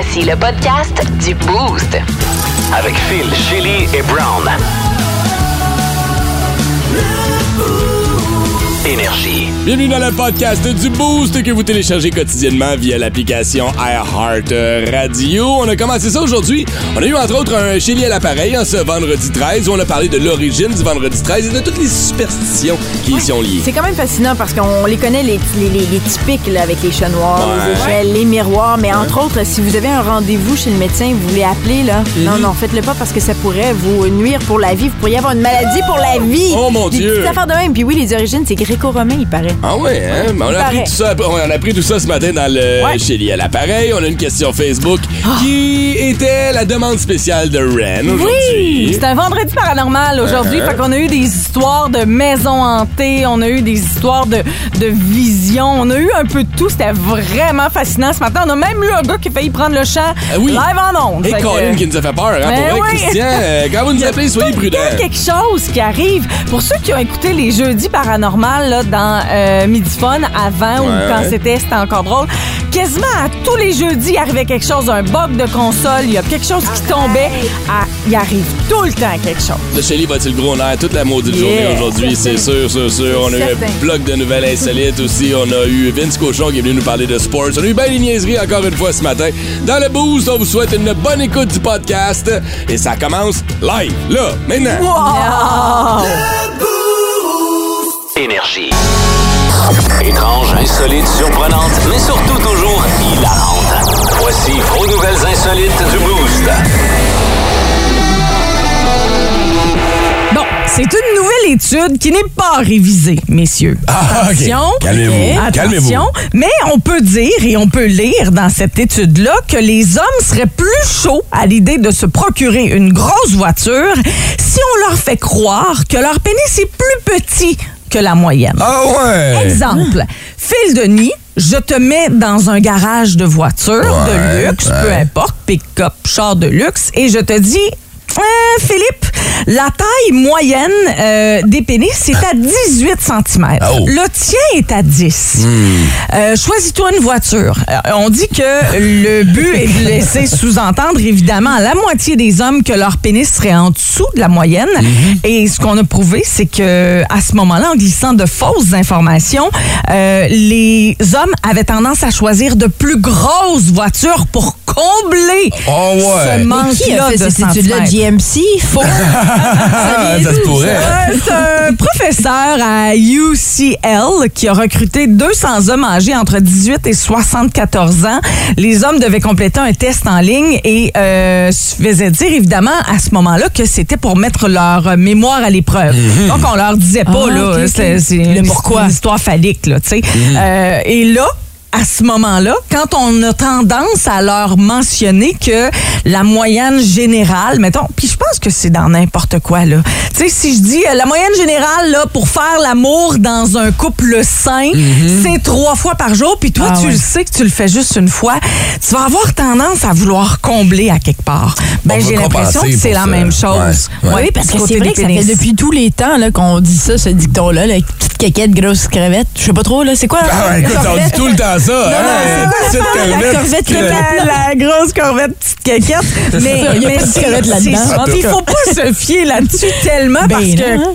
Voici le podcast du Boost. Avec Phil, Chili et Brown. Énergie. Bienvenue dans le podcast du Boost que vous téléchargez quotidiennement via l'application iHeart Radio. On a commencé ça aujourd'hui. On a eu entre autres un Chili à l'appareil en ce vendredi 13 où on a parlé de l'origine du vendredi 13 et de toutes les superstitions C'est quand même fascinant parce qu'on les connaît, les, les, les- les typiques là, avec les chats noirs, Ouais. les échelles, les miroirs. Mais entre autres, si vous avez un rendez-vous chez le médecin, vous voulez appeler, là. Non, non, faites-le pas parce que ça pourrait vous nuire pour la vie. Vous pourriez avoir une maladie pour la vie. Oh, mon Des Dieu. petites affaires de même. Puis oui, les origines, c'est gréco-romain, il paraît. Ah ouais, hein? Mais on, a appris tout ça, on a appris tout ça ce matin dans le Ouais. Chili à l'appareil. On a une question Facebook qui était la demande spéciale de Ren Oui, c'est un vendredi paranormal aujourd'hui. Uh-huh. Fait qu'on a eu des histoires de maisons hantées, on a eu des histoires de, de visions, on a eu un peu de tout. C'était vraiment fascinant ce matin. On a même eu un gars qui a failli prendre le champ Ah oui. live en ondes. Et que- Colin qui nous a fait peur, hein? Ben pour oui. Christian, euh, quand vous nous appelez, soyez tout le prudents. temps quelque chose qui arrive. Pour ceux qui ont écouté les jeudis paranormales là, dans euh, Midifone avant ou quand ouais. c'était, c'était encore drôle, quasiment à tous les jeudis, il arrivait quelque chose, un bug de console, il y a quelque chose qui tombait. Ah, il arrive tout le temps quelque chose. Le Shelly va-t-il gros nerf toute la maudite Yeah. journée aujourd'hui, c'est sûr, sûr, sûr. On a eu un bloc de nouvelles insolites aussi. On a eu Vince Cochon qui est venu nous parler de sports. On a eu bien les niaiseries encore une fois ce matin. Dans le boost, on vous souhaite une bonne écoute du podcast. Et ça commence live, là, maintenant. Wow! Énergie. Étrange, insolite, surprenante, mais surtout toujours hilarante. Voici vos nouvelles insolites du Boost. Bon, c'est une nouvelle étude qui n'est pas révisée, messieurs. Ah, ok. Attention. Calmez-vous. Attention. Mais on peut dire et on peut lire dans cette étude-là que les hommes seraient plus chauds à l'idée de se procurer une grosse voiture si on leur fait croire que leur pénis est plus petit que la moyenne. Ah ouais! Exemple, Phil Denis, je te mets dans un garage de voiture Ouais, de luxe, ouais. peu importe, pick-up, char de luxe, et je te dis, Euh, Philippe, la taille moyenne euh, des pénis, c'est à 18 cm. Oh. Le tien est à 10. Euh, Choisis-toi une voiture. Euh, on dit que le but est de laisser sous-entendre, évidemment, à la moitié des hommes que leur pénis serait en dessous de la moyenne. Et ce qu'on a prouvé, c'est que à ce moment-là, en glissant de fausses informations, euh, les hommes avaient tendance à choisir de plus grosses voitures pour combler Oh ouais. ce manque-là de? Ah. Euh, C'est un professeur à UCL qui a recruté 200 hommes âgés entre 18 et 74 ans. Les hommes devaient compléter un test en ligne et euh, se faisaient dire évidemment à ce moment-là que c'était pour mettre leur mémoire à l'épreuve. Donc on leur disait pas Ah, là, c'est pourquoi. une histoire phallique là. Euh, et là à ce moment-là, quand on a tendance à leur mentionner que la moyenne générale, mettons, puis je pense que c'est dans n'importe quoi, là. Tu sais, si je dis euh, la moyenne générale, là, pour faire l'amour dans un couple sain, c'est trois fois par jour, puis toi, Ah tu ouais. le sais que tu le fais juste une fois, tu vas avoir tendance à vouloir combler à quelque part. Ben, j'ai l'impression que c'est la ça. même chose. Ouais, ouais. Oui, parce que c'est vrai que ça fait depuis tous les temps là, qu'on dit ça, ce dicton-là, la petite caquette, grosse crevette. Je sais pas trop, là, c'est quoi? Ah ouais, écoute, on dit tout le temps ça. Non, hein? non, Petite corvette, la, la grosse corvette petite caquette. Mais, ça, il y a mais pas de c'est- crevette là-dedans. c'est- Il faut pas se fier là-dessus tellement Ben parce que, hein.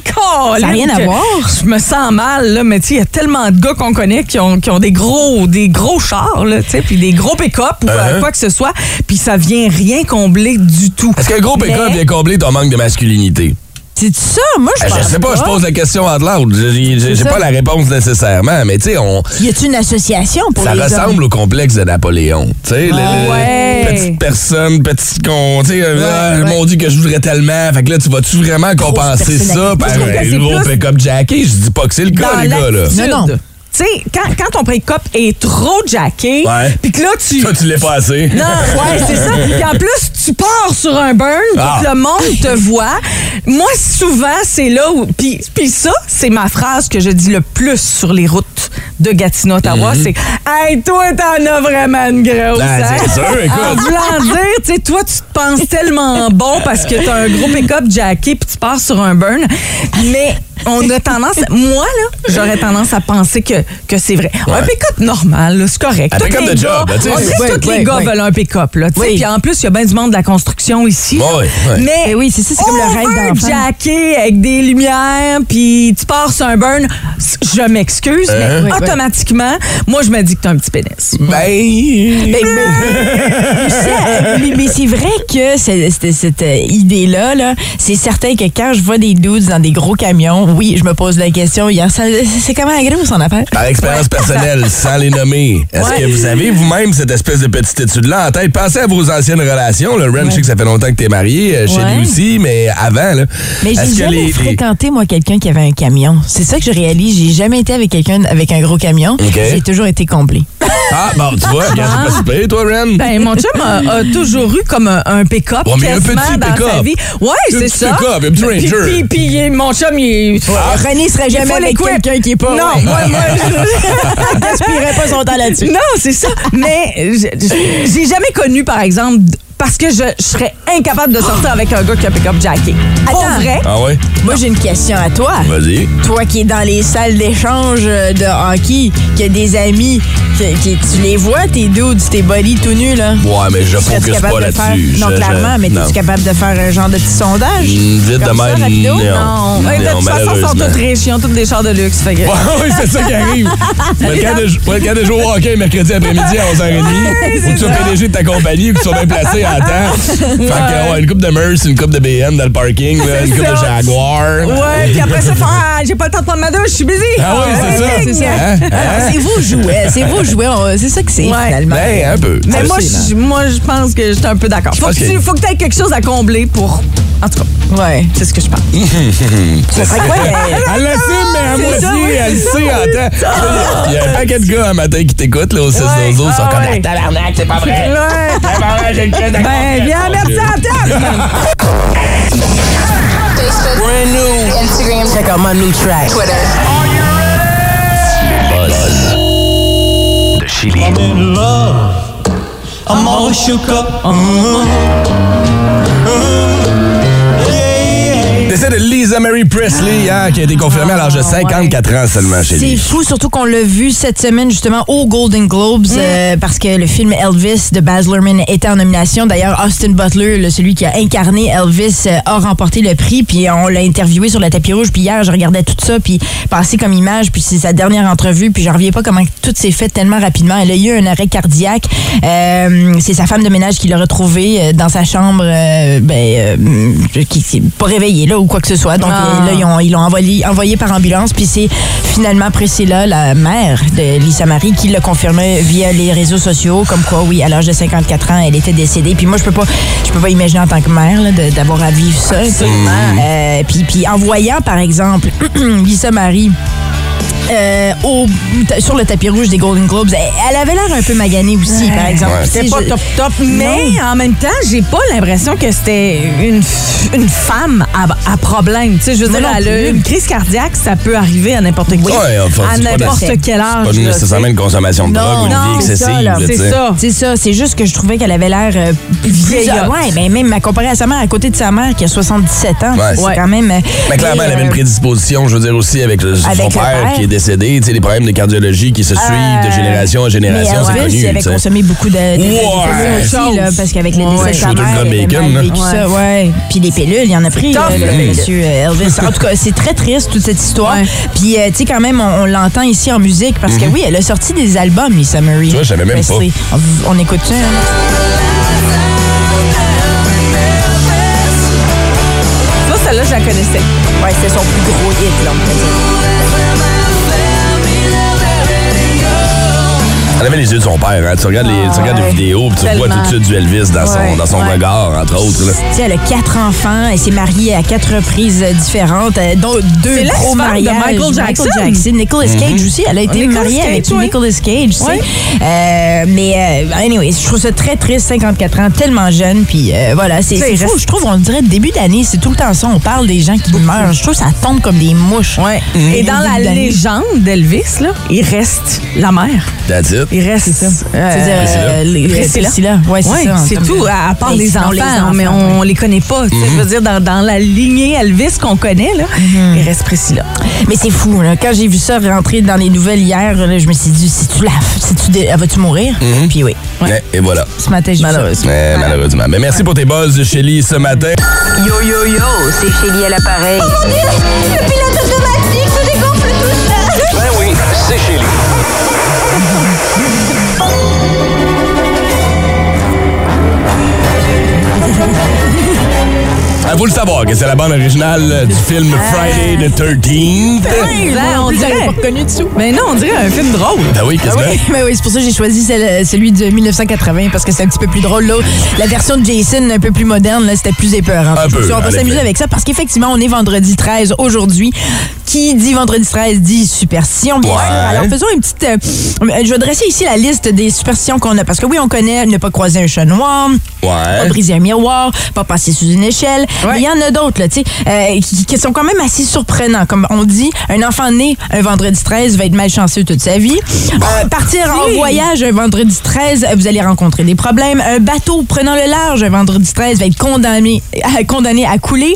Ça a rien à voir. Je me sens mal, là, mais tu sais, il y a tellement de gars qu'on connaît qui ont, qui ont des gros des gros chars, là, tu sais, puis des gros pick-up ou Uh-huh. quoi que ce soit, puis ça vient rien combler du tout. Est-ce qu'un gros pick-up Mais- vient combler ton manque de masculinité? C'est ça? Moi, je pense Je sais pas, je pose la question out loud. J'ai- J'ai j'ai ça. pas la réponse nécessairement, mais tu sais, on. Y a-tu une association pour Ça les ressemble hommes? au complexe de Napoléon. Tu sais, le- ouais. petite personne, petit con. Tu sais, euh, ah, ouais. mon Dieu, que je voudrais tellement. Fait que là, tu vas-tu vraiment compenser ça par un c'est gros plus pick-up jacké? Je dis pas que c'est le cas, dans les gars, là. Non, non. Tu sais, quand, quand ton pick-up est trop jacké, puis que là, tu... Toi, tu l'es pas assez. Non, ouais, c'est ça. Puis en plus, tu pars sur un burn Ah. le monde te voit. Moi, souvent, c'est là où. Puis, ça, c'est ma phrase que je dis le plus sur les routes de Gatineau, Ottawa. C'est Hey, toi, t'en as vraiment une grosse. Ah, hein? c'est sûr, écoute. En voulant dire, tu sais, toi, tu te penses tellement bon parce que t'as un gros pick-up jacké puis tu pars sur un burn. Mais on a tendance, moi, là, j'aurais tendance à penser que, que c'est vrai. Un pick-up normal, là, c'est correct. Un pick-up de gars- job, là. On que tous ouais, les gars ouais. veulent un pick-up. Puis en plus, il y a bien du monde de la construction ici. Ouais, ouais, ouais. Mais Eh oui, c'est ça, c'est comme le rêve d'enfant. jacké avec des lumières, puis tu pars sur un burn, je m'excuse, Hein? mais automatiquement, moi, je me dis que t'as un petit pénis. Ben. Ben, mais- c'est vrai que cette, idée-là, là, c'est certain que quand je vois des dudes dans des gros camions, oui, je me pose la question, c'est comment la gros son affaire? Par expérience personnelle, sans les nommer, est-ce Ouais. que vous avez vous-même cette espèce de petite étude-là en tête? Pensez à vos anciennes relations. Le Ren, je sais que ça fait longtemps que t'es marié, euh, chez Ouais. lui aussi, mais avant, là. Mais j'ai est-ce que jamais les- les- fréquenté, moi, quelqu'un qui avait un camion. C'est ça que je réalise. J'ai jamais été avec quelqu'un avec un gros camion. OK. J'ai toujours été comblé. Ah, bon, tu vois, regarde, c'est pas super, toi, Ren? Ben, mon chum a, a toujours eu comme un, un pick-up Ouais, mais un quasiment petit dans pick-up. vie. Ouais, Un c'est petit ça. pick-up, un petit Puis- Ranger. Puis, puis, est- mon chum, il est... René serait Il jamais faut avec quelqu'un qui est pas. Non, moi, moi, gaspillerait pas son temps là-dessus. Non, c'est ça. Mais j'ai jamais connu, par exemple, parce que je serais incapable de sortir avec un gars qui a pick-up jacké. Pour vrai. Ah ouais? Moi, j'ai une question à toi. Vas-y. Toi qui es dans les salles d'échange euh, de hockey, qui a des amis, qui, qui- tu les vois, tes dudes, tes buddies tout nus, là? Ouais, mais je Serais-tu focus capable pas de faire- là-dessus. Non, Je- je- clairement, mais non. es-tu capable de faire un genre de petit sondage? Mm, Vite de Comme ça, même, rapido? non. Non. Ouais, de Non, toute façon, ils sont malheureusement. tous riches. Ils ont tous des chars de luxe. Fait que... Ouais, oui, c'est ça qui arrive. Pour être capable de- de jouer au hockey mercredi après-midi à 11h30, faut que tu sois PDG de ta compagnie et que tu sois bien placé en temps. Fait que, ouais, une coupe de Merce, une coupe de BM dans le parking, là, une coupe de. Jaguar. Ouais, puis après ça, ah, j'ai pas le temps de prendre ma douche, je suis busy. Ah oui, c'est ça. C'est. Hein? Hein? Alors, C'est vos jouets, c'est vos jouets, on- c'est ça que c'est Ouais. finalement. Ben, un peu. Mais moi, je, moi, je pense que j'étais un peu d'accord. Faut, pense que que- tu faut que tu aies quelque chose à combler pour. En tout cas, Ouais. c'est ce que je pense. C'est ça. quoi, Elle l'assume, mais à ça, oui. moitié, elle le sait en temps. Il y a un paquet de gars un matin qui t'écoutent là, au 6 Ouais. ils sont Ah comme ouais. Ah, tabarnak, c'est pas vrai. Ouais. C'est pas vrai, j'ai le cul. Ben, viens mettre ça à table. Facebook, Instagram, Check out my new track. Twitter. Buzz. De Chili. in love. I'm all shook up. Uh-huh. Uh-huh. Yeah, yeah. Décès de Lisa Mary Presley, hein, qui a été confirmée à l'âge de 54 ans seulement chez C'est lui. fou, surtout qu'on l'a vu cette semaine justement aux Golden Globes euh, parce que le film Elvis de Baz Luhrmann était en nomination. D'ailleurs, Austin Butler, le- celui qui a incarné Elvis, euh, a remporté le prix. Puis on l'a interviewé sur le tapis rouge. Puis hier, je regardais tout ça, puis passé comme image. Puis c'est sa dernière entrevue. Puis je reviens pas comment tout s'est fait tellement rapidement. Elle a eu un arrêt cardiaque. Euh, c'est sa femme de ménage qui l'a retrouvé euh, dans sa chambre, euh, ben, euh, qui s'est pas réveillée là ou quoi que ce soit. Donc Ah. là, ils ont- ils l'ont envoyé, envoyé par ambulance. Puis c'est finalement Priscilla, la mère de Lisa Marie, qui l'a confirmé via les réseaux sociaux, comme quoi, oui, à l'âge de 54 ans, elle était décédée. Puis moi, je peux pas, je peux pas imaginer en tant que mère d'avoir à vivre ça. sais. Euh, puis, puis en voyant, par exemple, Lisa Marie. Euh, au- sur le tapis rouge des Golden Globes, elle, avait l'air un peu maganée aussi, par exemple. Ouais. C'était pas je- top top, mais en même temps, j'ai pas l'impression que c'était une, une femme à, à problème. Tu sais, je veux dire, non elle a plus. une crise cardiaque, ça peut arriver à n'importe qui. Ouais, enfin, à c'est pas n'importe quel âge. Pas là, nécessairement une consommation de Non, drogue ou une non, vie c'est excessive. C'est ça. C'est ça, c'est juste que je trouvais qu'elle avait l'air euh, plus Vieillotte. Ouais, ben même à comparer à sa mère, à côté de sa mère qui a 77 ans, Ouais. c'est Ouais. quand même. euh, Mais clairement, elle avait une euh, prédisposition, je veux dire, aussi avec, le- son père. qui est décédé, tu sais, les problèmes de cardiologie qui se suivent de génération en génération, c'est connu. il avait consommé beaucoup de, de, Ouais. aussi, là, parce qu'avec le décès Ouais. de sa mère, bacon, vécu ça, ouais. Puis les pilules, il en a pris, euh, le monsieur euh, Elvis. En tout cas, c'est très triste, toute cette histoire. Ouais. Puis, euh, tu sais, quand même, on, on l'entend ici en musique, parce que oui, elle a sorti des albums, Lisa Marie. Mhm. Tu vois, je savais même Presley. On, on écoute ça, hein? Celle-là, je la connaissais. Ouais, c'était son plus gros hit, là, on peut dire. Elle avait les yeux de son père. Hein. Tu regardes, les, tu regardes les ouais. vidéos puis tu vois tout de suite du Elvis dans son, Ouais, dans son ouais. regard, entre autres. là. Tu sais, elle a quatre enfants. Elle s'est mariée à quatre reprises euh, différentes, euh, dont deux C'est gros l'ex-femme de mariages. Michael Jackson. Jackson. Nicolas Mhm. Cage aussi. Elle a été Nicolas mariée Cage, avec ouais. Nicolas Cage, tu sais. Ouais. Euh, mais, euh, anyway, je trouve ça très triste, 54 ans, tellement jeune. Puis euh, voilà, c'est fou. Je trouve, on dirait, début d'année, c'est tout le temps ça. On parle des gens qui meurent. Je trouve que ça tombe comme des mouches. Ouais. Et dans la légende d'Elvis, là, il reste la mère. That's it. Il reste. C'est ça. euh, les- Priscilla. Priscilla. Ouais, c'est Ouais, tout, de- à part les enfants, les enfants, mais on les connaît pas. Je veux dire, dans, dans la lignée Elvis qu'on connaît, là, Mhm. il reste Priscilla. Mais c'est fou, là. Quand j'ai vu ça rentrer dans les nouvelles hier, là, je me suis dit, si tu la, si tu dé- vas-tu mourir? Puis oui. Ouais, Et voilà. Ce matin, j'ai. Malheureusement. Ouais, malheureusement. Mais merci pour tes buzz, Shelly, ce matin. Yo yo yo, c'est Chélie à l'appareil. Le pilote automatique se dégonfle tout seul. Ben oui, c'est Chélie. Il faut le savoir que c'est la bande originale du film Friday the 13th. Là, on Vous l'avez dirait. pas reconnu dessous? Mais non, on dirait un film drôle. Ben oui, qu'est-ce Ah que oui, mais oui, c'est pour ça que j'ai choisi celle- celui de 1980 parce que c'est un petit peu plus drôle. La version de Jason, un peu plus moderne, là, c'était plus épeurant. Un peu, on va s'amuser avec ça parce qu'effectivement, on est vendredi 13 aujourd'hui. Qui dit vendredi 13 dit superstition, bien Ouais. sûr. Alors faisons une petite. euh, je vais dresser ici la liste des superstitions qu'on a parce que oui, on connaît ne pas croiser un chat noir. Pas Ouais. briser un miroir, pas passer sous une échelle. Il y en a d'autres, là, tu sais, euh, qui, qui sont quand même assez surprenants. Comme on dit, un enfant né un vendredi 13 va être malchanceux toute sa vie. Euh, partir en voyage un vendredi 13, vous allez rencontrer des problèmes. Un bateau prenant le large un vendredi 13 va être condamné, à, condamné à couler.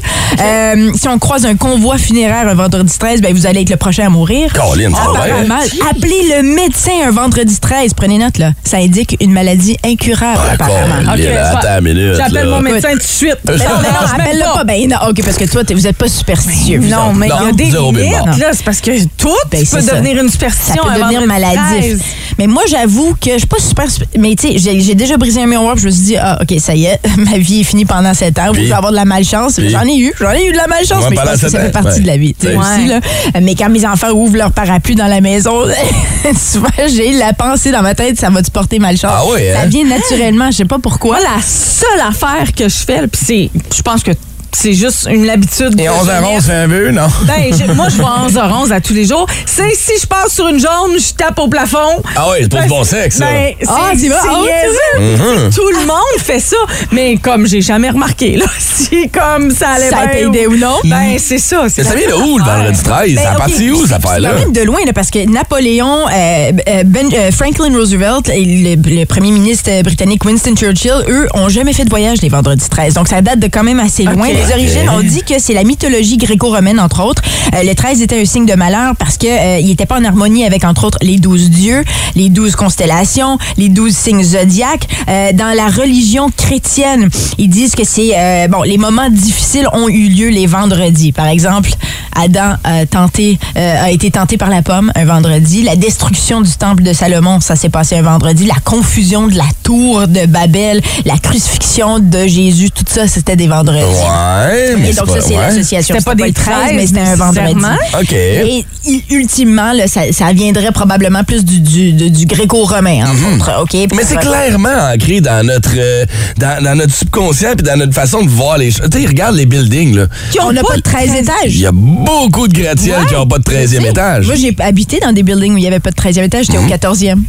Si on croise un convoi funéraire un vendredi 13, ben, vous allez être le prochain à mourir. Colin, ça va bien. Apparemment, appelez le médecin un vendredi 13. Prenez note, là. Ça indique une maladie incurable, Ah, apparemment. Colin, Ok, attends une minute. J'appelle là. mon médecin tout de suite. Non, mais non, appelle-le pas. Ben, non, OK, parce que toi, t'es- vous êtes pas superstitieux. vous Non, autres. mais il y a Non, des zéro limites, billboard. là. C'est parce que tout Ben, peut c'est ça. devenir une Ça superstition. peut devenir maladif. 13. Mais moi, j'avoue que je suis pas super. Mais tu sais, j'ai j'ai déjà brisé un miroir, puis je me suis dit, ah, OK, ça y est, ma vie est finie pendant 7 ans. Puis? Je vais avoir de la malchance. Puis? J'en ai eu. J'en ai eu de la malchance, Ouais, mais je pendant pense que sept ça fait partie ouais. de la vie. tu sais, Ouais. aussi, là. Mais quand mes enfants ouvrent leur parapluie dans la maison, souvent, j'ai la pensée dans ma tête, ça va te porter malchance. Ah ouais, Ça hein? vient naturellement, je sais pas pourquoi. Moi, la seule affaire que je fais, puis c'est, je pense que c'est juste une habitude. Et de 11 à jeunesse. 11, c'est un vœu, non? Ben, j'ai- moi, je vais 11 à 11 à tous les jours. C'est si je passe sur une jaune, je tape au plafond. Ah ouais, c'est pour Ben, du bon sexe, ça. Ben, Ah, c'est c'est vrai? c'est Ah niaiseux. Tout le monde fait ça. Mais comme j'ai jamais remarqué, là, si comme ça allait Ça a bien ou non? Ben, c'est ça. Mais c'est ça la vient de où, le vendredi 13? Ben, ça a parti où, cette affaire-là? quand même de loin, là, parce que Napoléon, euh, euh, Ben- euh, Franklin Roosevelt et le, le premier ministre britannique Winston Churchill, eux, ont jamais fait de voyage les vendredis 13. Donc, ça date de quand même assez loin. Les origines, on dit que c'est la mythologie gréco-romaine, entre autres. Euh, le 13 était un signe de malheur parce que euh, il était pas en harmonie avec, entre autres, les douze dieux, les douze constellations, les douze signes zodiaques. Euh, dans la religion chrétienne, ils disent que c'est... euh, bon, les moments difficiles ont eu lieu les vendredis. Par exemple, Adam a, tenté, euh, a été tenté par la pomme un vendredi. La destruction du temple de Salomon, ça s'est passé un vendredi. La confusion de la tour de Babel, la crucifixion de Jésus, tout ça, c'était des vendredis. Ouais, mais Et c'est donc, pas... ça, c'est ouais. l'association. C'était pas le des 13, 13, mais c'était un vendredi. OK. Et ultimement, là, ça, ça viendrait probablement plus du, du, de- du gréco-romain, entre autres. OK? Mhm. Mais c'est clairement ancré dans notre, euh, dans, dans notre subconscient puis dans notre façon de voir les choses. Tu sais, regarde les buildings, là. On n'a pas de 13 Il étages. y a beaucoup de gratte-ciel qui n'ont pas de 13e étage. Moi, j'ai habité dans des buildings où il n'y avait pas de 13e étage. J'étais Mhm. au 14e.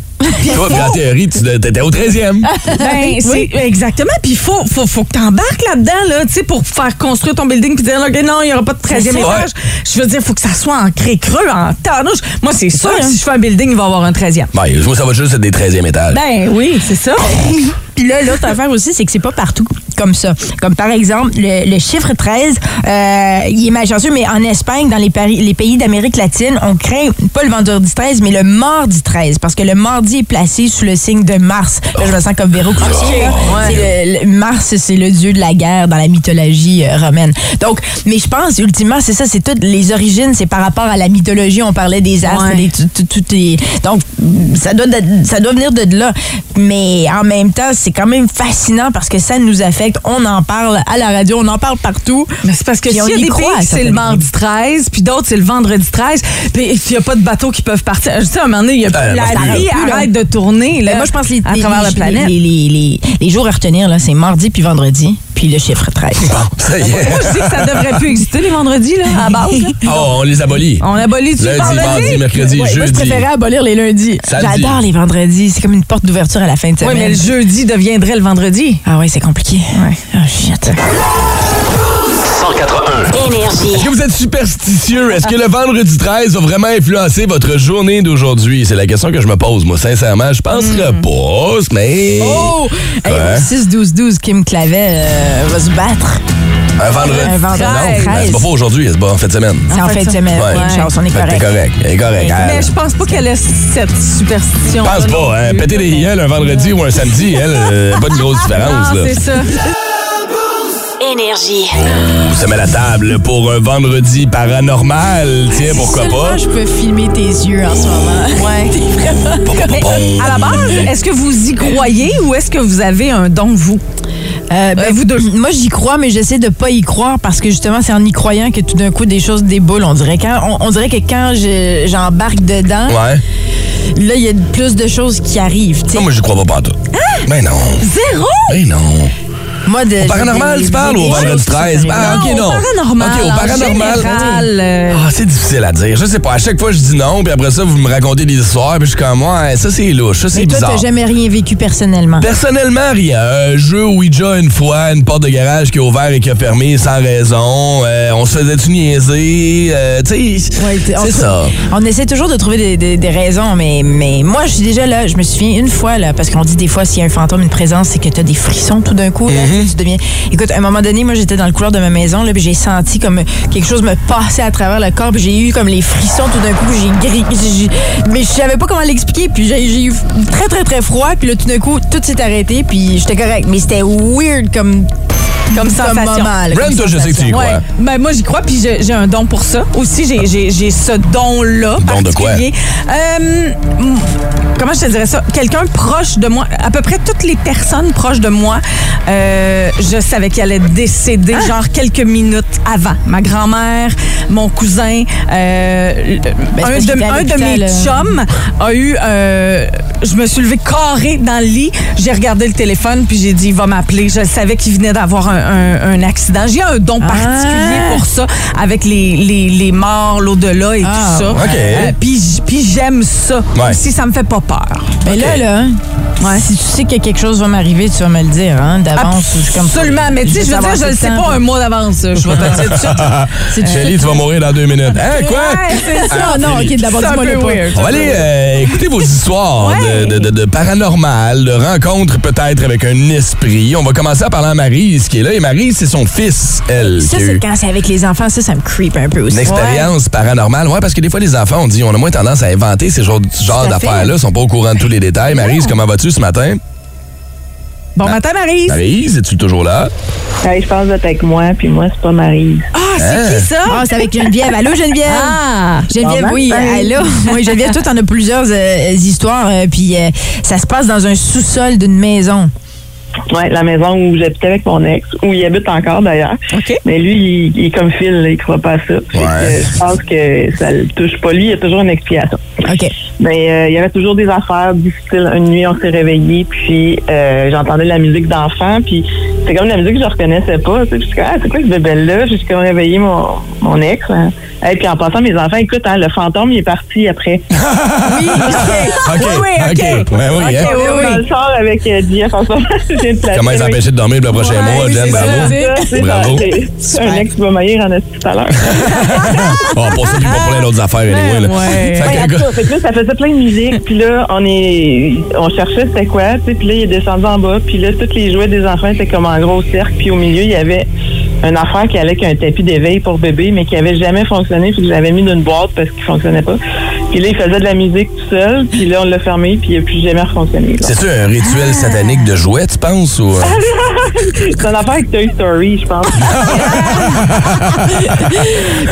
Toi, puis en théorie, tu étais au 13e. Ben, c'est exactement. Puis il faut, faut, faut que tu embarques là-dedans, là, tu sais, pour faire construire ton building puis dire, OK, non, il n'y aura pas de 13e C'est ça. étage. Je veux dire, il faut que ça soit ancré creux, en tarnouche. Moi, c'est sûr ça, que hein. si je fais un building, il va y avoir un 13e. Ben, moi, ça va juste être des 13e étages. Ben oui, c'est ça. Puis là, l'autre affaire aussi, c'est que c'est pas partout comme ça. Comme par exemple, le, le chiffre 13, euh, il est malchanceux, mais en Espagne, dans les, pari- les pays d'Amérique latine, on craint pas le vendredi 13, mais le mardi 13, parce que le mardi est placé sous le signe de Mars. Là, je me sens comme Véro Cloutier, là. C'est le- le- Mars, c'est le dieu de la guerre dans la mythologie euh, romaine. Donc, mais je pense, ultimement, c'est ça, c'est toutes les origines, c'est par rapport à la mythologie. On parlait des astres, des- tout, tout- tout est- donc ça doit de- ça doit venir de là mais en même temps c'est quand même fascinant parce que ça nous affecte on en parle à la radio on en parle partout Mais c'est parce que s'il on y a des croit, pays c'est le mardi 13, puis d'autres, c'est le vendredi 13, puis il n'y a pas de bateaux qui peuvent partir. Je sais, à un moment donné, il y a Euh, la moi, je vie plus, arrête de tourner là, Ben, moi je pense les, à les- travers les- la planète. les, les- les- les jours à retenir là c'est mardi puis vendredi puis le chiffre 13 Bon, ça y est. Moi, je dis que ça devrait plus exister les vendredis, là, à base. là. Oh, on les abolit. On abolit du Lundi, vendredi. mardi, mercredi, Ouais, moi je jeudi. préférais abolir les lundis j'adore les vendredis c'est comme une porte d'ouverture à la fin de Oui, semaine mais le jeudi deviendrait le vendredi. ah ouais c'est compliqué Ouais. ah shit 1041. Énergie. Est-ce que vous êtes superstitieux? Est-ce que le vendredi 13 va vraiment influencer votre journée d'aujourd'hui? C'est la question que je me pose, moi. Sincèrement, je penserais pas, mais... Oh! Hey, Ouais. 6-12-12, Kim Clavet euh, va se battre. Un vendredi. Un vendredi Non, ben, 13. c'est pas pour aujourd'hui, c'est pas en fin de semaine. C'est en fin de semaine. Ouais. Chance, on est correct. T'es correct. Elle est correct. Mais je pense pas qu'elle ait cette superstition. Pense pas, hein. Péter des gueules un vendredi ou un samedi, elle, euh, pas de grosse différence, Non, là. c'est ça. Énergie. Oh, ça met la table pour un vendredi paranormal. Tiens, pourquoi pas? je peux filmer tes yeux en ce moment. Ouais. Mais, Bon. à la base, est-ce que vous y croyez ou est-ce que vous avez un don, vous? Euh, ben, vous deux. Moi, j'y crois, mais j'essaie de pas y croire parce que justement, c'est en y croyant que tout d'un coup, des choses déboulent. On dirait, quand, on, on dirait que quand je- j'embarque dedans, Ouais. là, il y a plus de choses qui arrivent. tu sais. Non, moi, j'y crois pas partout. Ben non. Zéro! Ben non. Au paranormal, tu parles ou au vendredi 13? Ah, ok, non. Au paranormal. Ok, au paranormal. euh, Ah, c'est difficile à dire. Je sais pas. À chaque fois, je dis non, puis après ça, vous me racontez des histoires, puis je suis comme, ouais, ça, c'est louche, ça, c'est Mais toi, bizarre. t'as jamais rien vécu personnellement. Personnellement, rien. Un jeu Ouija une fois, une porte de garage qui a ouvert et qui a fermé sans raison. Euh, on se faisait-tu niaiser? Euh, tu sais, Ouais, c'est ça. On essaie toujours de trouver des, des- des raisons, mais, mais moi, je suis déjà là. Je me souviens une fois, là, parce qu'on dit des fois, s'il y a un fantôme, une présence, c'est que tu as des frissons tout d'un coup. là. Écoute, à un moment donné, moi, j'étais dans le couloir de ma maison, là, puis j'ai senti comme quelque chose me passer à travers le corps, puis j'ai eu comme les frissons tout d'un coup. J'ai gris... Mais je savais pas comment l'expliquer, puis j'ai eu très, très, très froid, puis là, tout d'un coup, tout s'est arrêté, puis j'étais correct. Mais c'était weird comme, Comme sensation. moment, Brent, comme toi, je sais que tu y crois. Ouais. Ben, moi, j'y crois, puis j'ai un don pour ça. Aussi, j'ai- ce don-là. Don de quoi? Euh, comment je te dirais ça? Quelqu'un proche de moi, à peu près toutes les personnes proches de moi, euh, je savais qu'elle allait décéder, Ah! genre quelques minutes avant. Ma grand-mère, mon cousin, euh, Ben, un, de, un de mes chums a eu. Je me suis levée carré dans le lit. J'ai regardé le téléphone, puis j'ai dit, il va m'appeler. Je savais qu'il venait d'avoir un, un- un accident. J'ai un don particulier Ah. pour ça, avec les, les, les morts, l'au-delà et Ah, tout ça. OK. Euh, puis j'aime ça. Ouais. Si ça me fait pas peur. Mais là, là, Ouais. si tu sais que quelque chose va m'arriver, tu vas me le dire, hein, d'avance. Absolument. Mais tu sais, je veux dire, je le sais pas un mois d'avance. Je vais te le dire tout de suite. Tu vas mourir dans deux minutes. Hein, quoi? C'est ça. Ah non, ok, d'abord, dis-moi le. On va aller euh, écouter vos histoires de, paranormal, de rencontres peut-être avec un esprit. On va commencer à parler à Maryse qui est là. Et Maryse, c'est son fils, elle, Ça, c'est quand c'est avec les enfants, ça, ça me creep un peu aussi. une expérience paranormale. Ouais, parce que des fois, les enfants, on dit, on a moins tendance à inventer ces genres, d'affaires-là. Ils sont pas au courant de tous les détails. Maryse, comment vas-tu? Ce matin? Bon matin, Marie. Maryse, es-tu toujours là? Je pense que c'est avec moi, puis moi, c'est pas Marie. Ah, c'est Hein? qui ça? Ah, c'est avec Geneviève. Allô, Geneviève? Ah! Geneviève, Bon oui, allô? Oui, Geneviève, toi, t'en as plusieurs euh, histoires, euh, puis euh, ça se passe dans un sous-sol d'une maison. Ouais, la maison où j'habitais avec mon ex, où il habite encore d'ailleurs. OK. Mais lui, il, il est comme Phil, là, il croit pas à ça. Ouais. je pense que ça le touche pas. Lui, il y a toujours une explication. OK. Mais euh, il y avait toujours des affaires difficiles. Une nuit, on s'est réveillé, puis euh, j'entendais de la musique d'enfant, puis c'est comme de la musique que je reconnaissais pas. Je suis comme, ah, c'est quoi ce bébé-là? J'ai comme réveillé mon, mon ex. Hein. Et puis en passant, mes enfants, écoute, hein, le fantôme, il est parti après. Oui, OK. oui, OK. OK. Ouais, oui, hein? On est dans le char avec euh, Jeff en ce moment. Comment ils empêcher de dormir le prochain Ouais, mois, oui, Jen? c'est Bravo. ça, Ça, c'est Bravo. ça. C'est un ex qui va maillir en esti tout à l'heure. Oh, pour ça, puis pas pour plein d'autres affaires, anyway. Là. ouais. Fait que, Ouais, gars- attends, fait que là, ça faisait plein de musique. Puis là, on est, on cherchait c'était quoi. Puis là, il est descendu en bas. Puis là, tous les jouets des enfants étaient comme en gros cercle. Puis au milieu, il y avait une affaire qui allait avec un tapis d'éveil pour bébé, mais qui avait jamais fonctionné. Puis que j'avais mis dans une boîte parce qu'il fonctionnait pas. Puis là, il faisait de la musique tout seul. Puis là, on l'a fermé. Puis il n'a plus jamais fonctionné. C'est-tu un rituel satanique de jouets, tu penses? Ou... C'est une affaire avec Toy Story, je pense.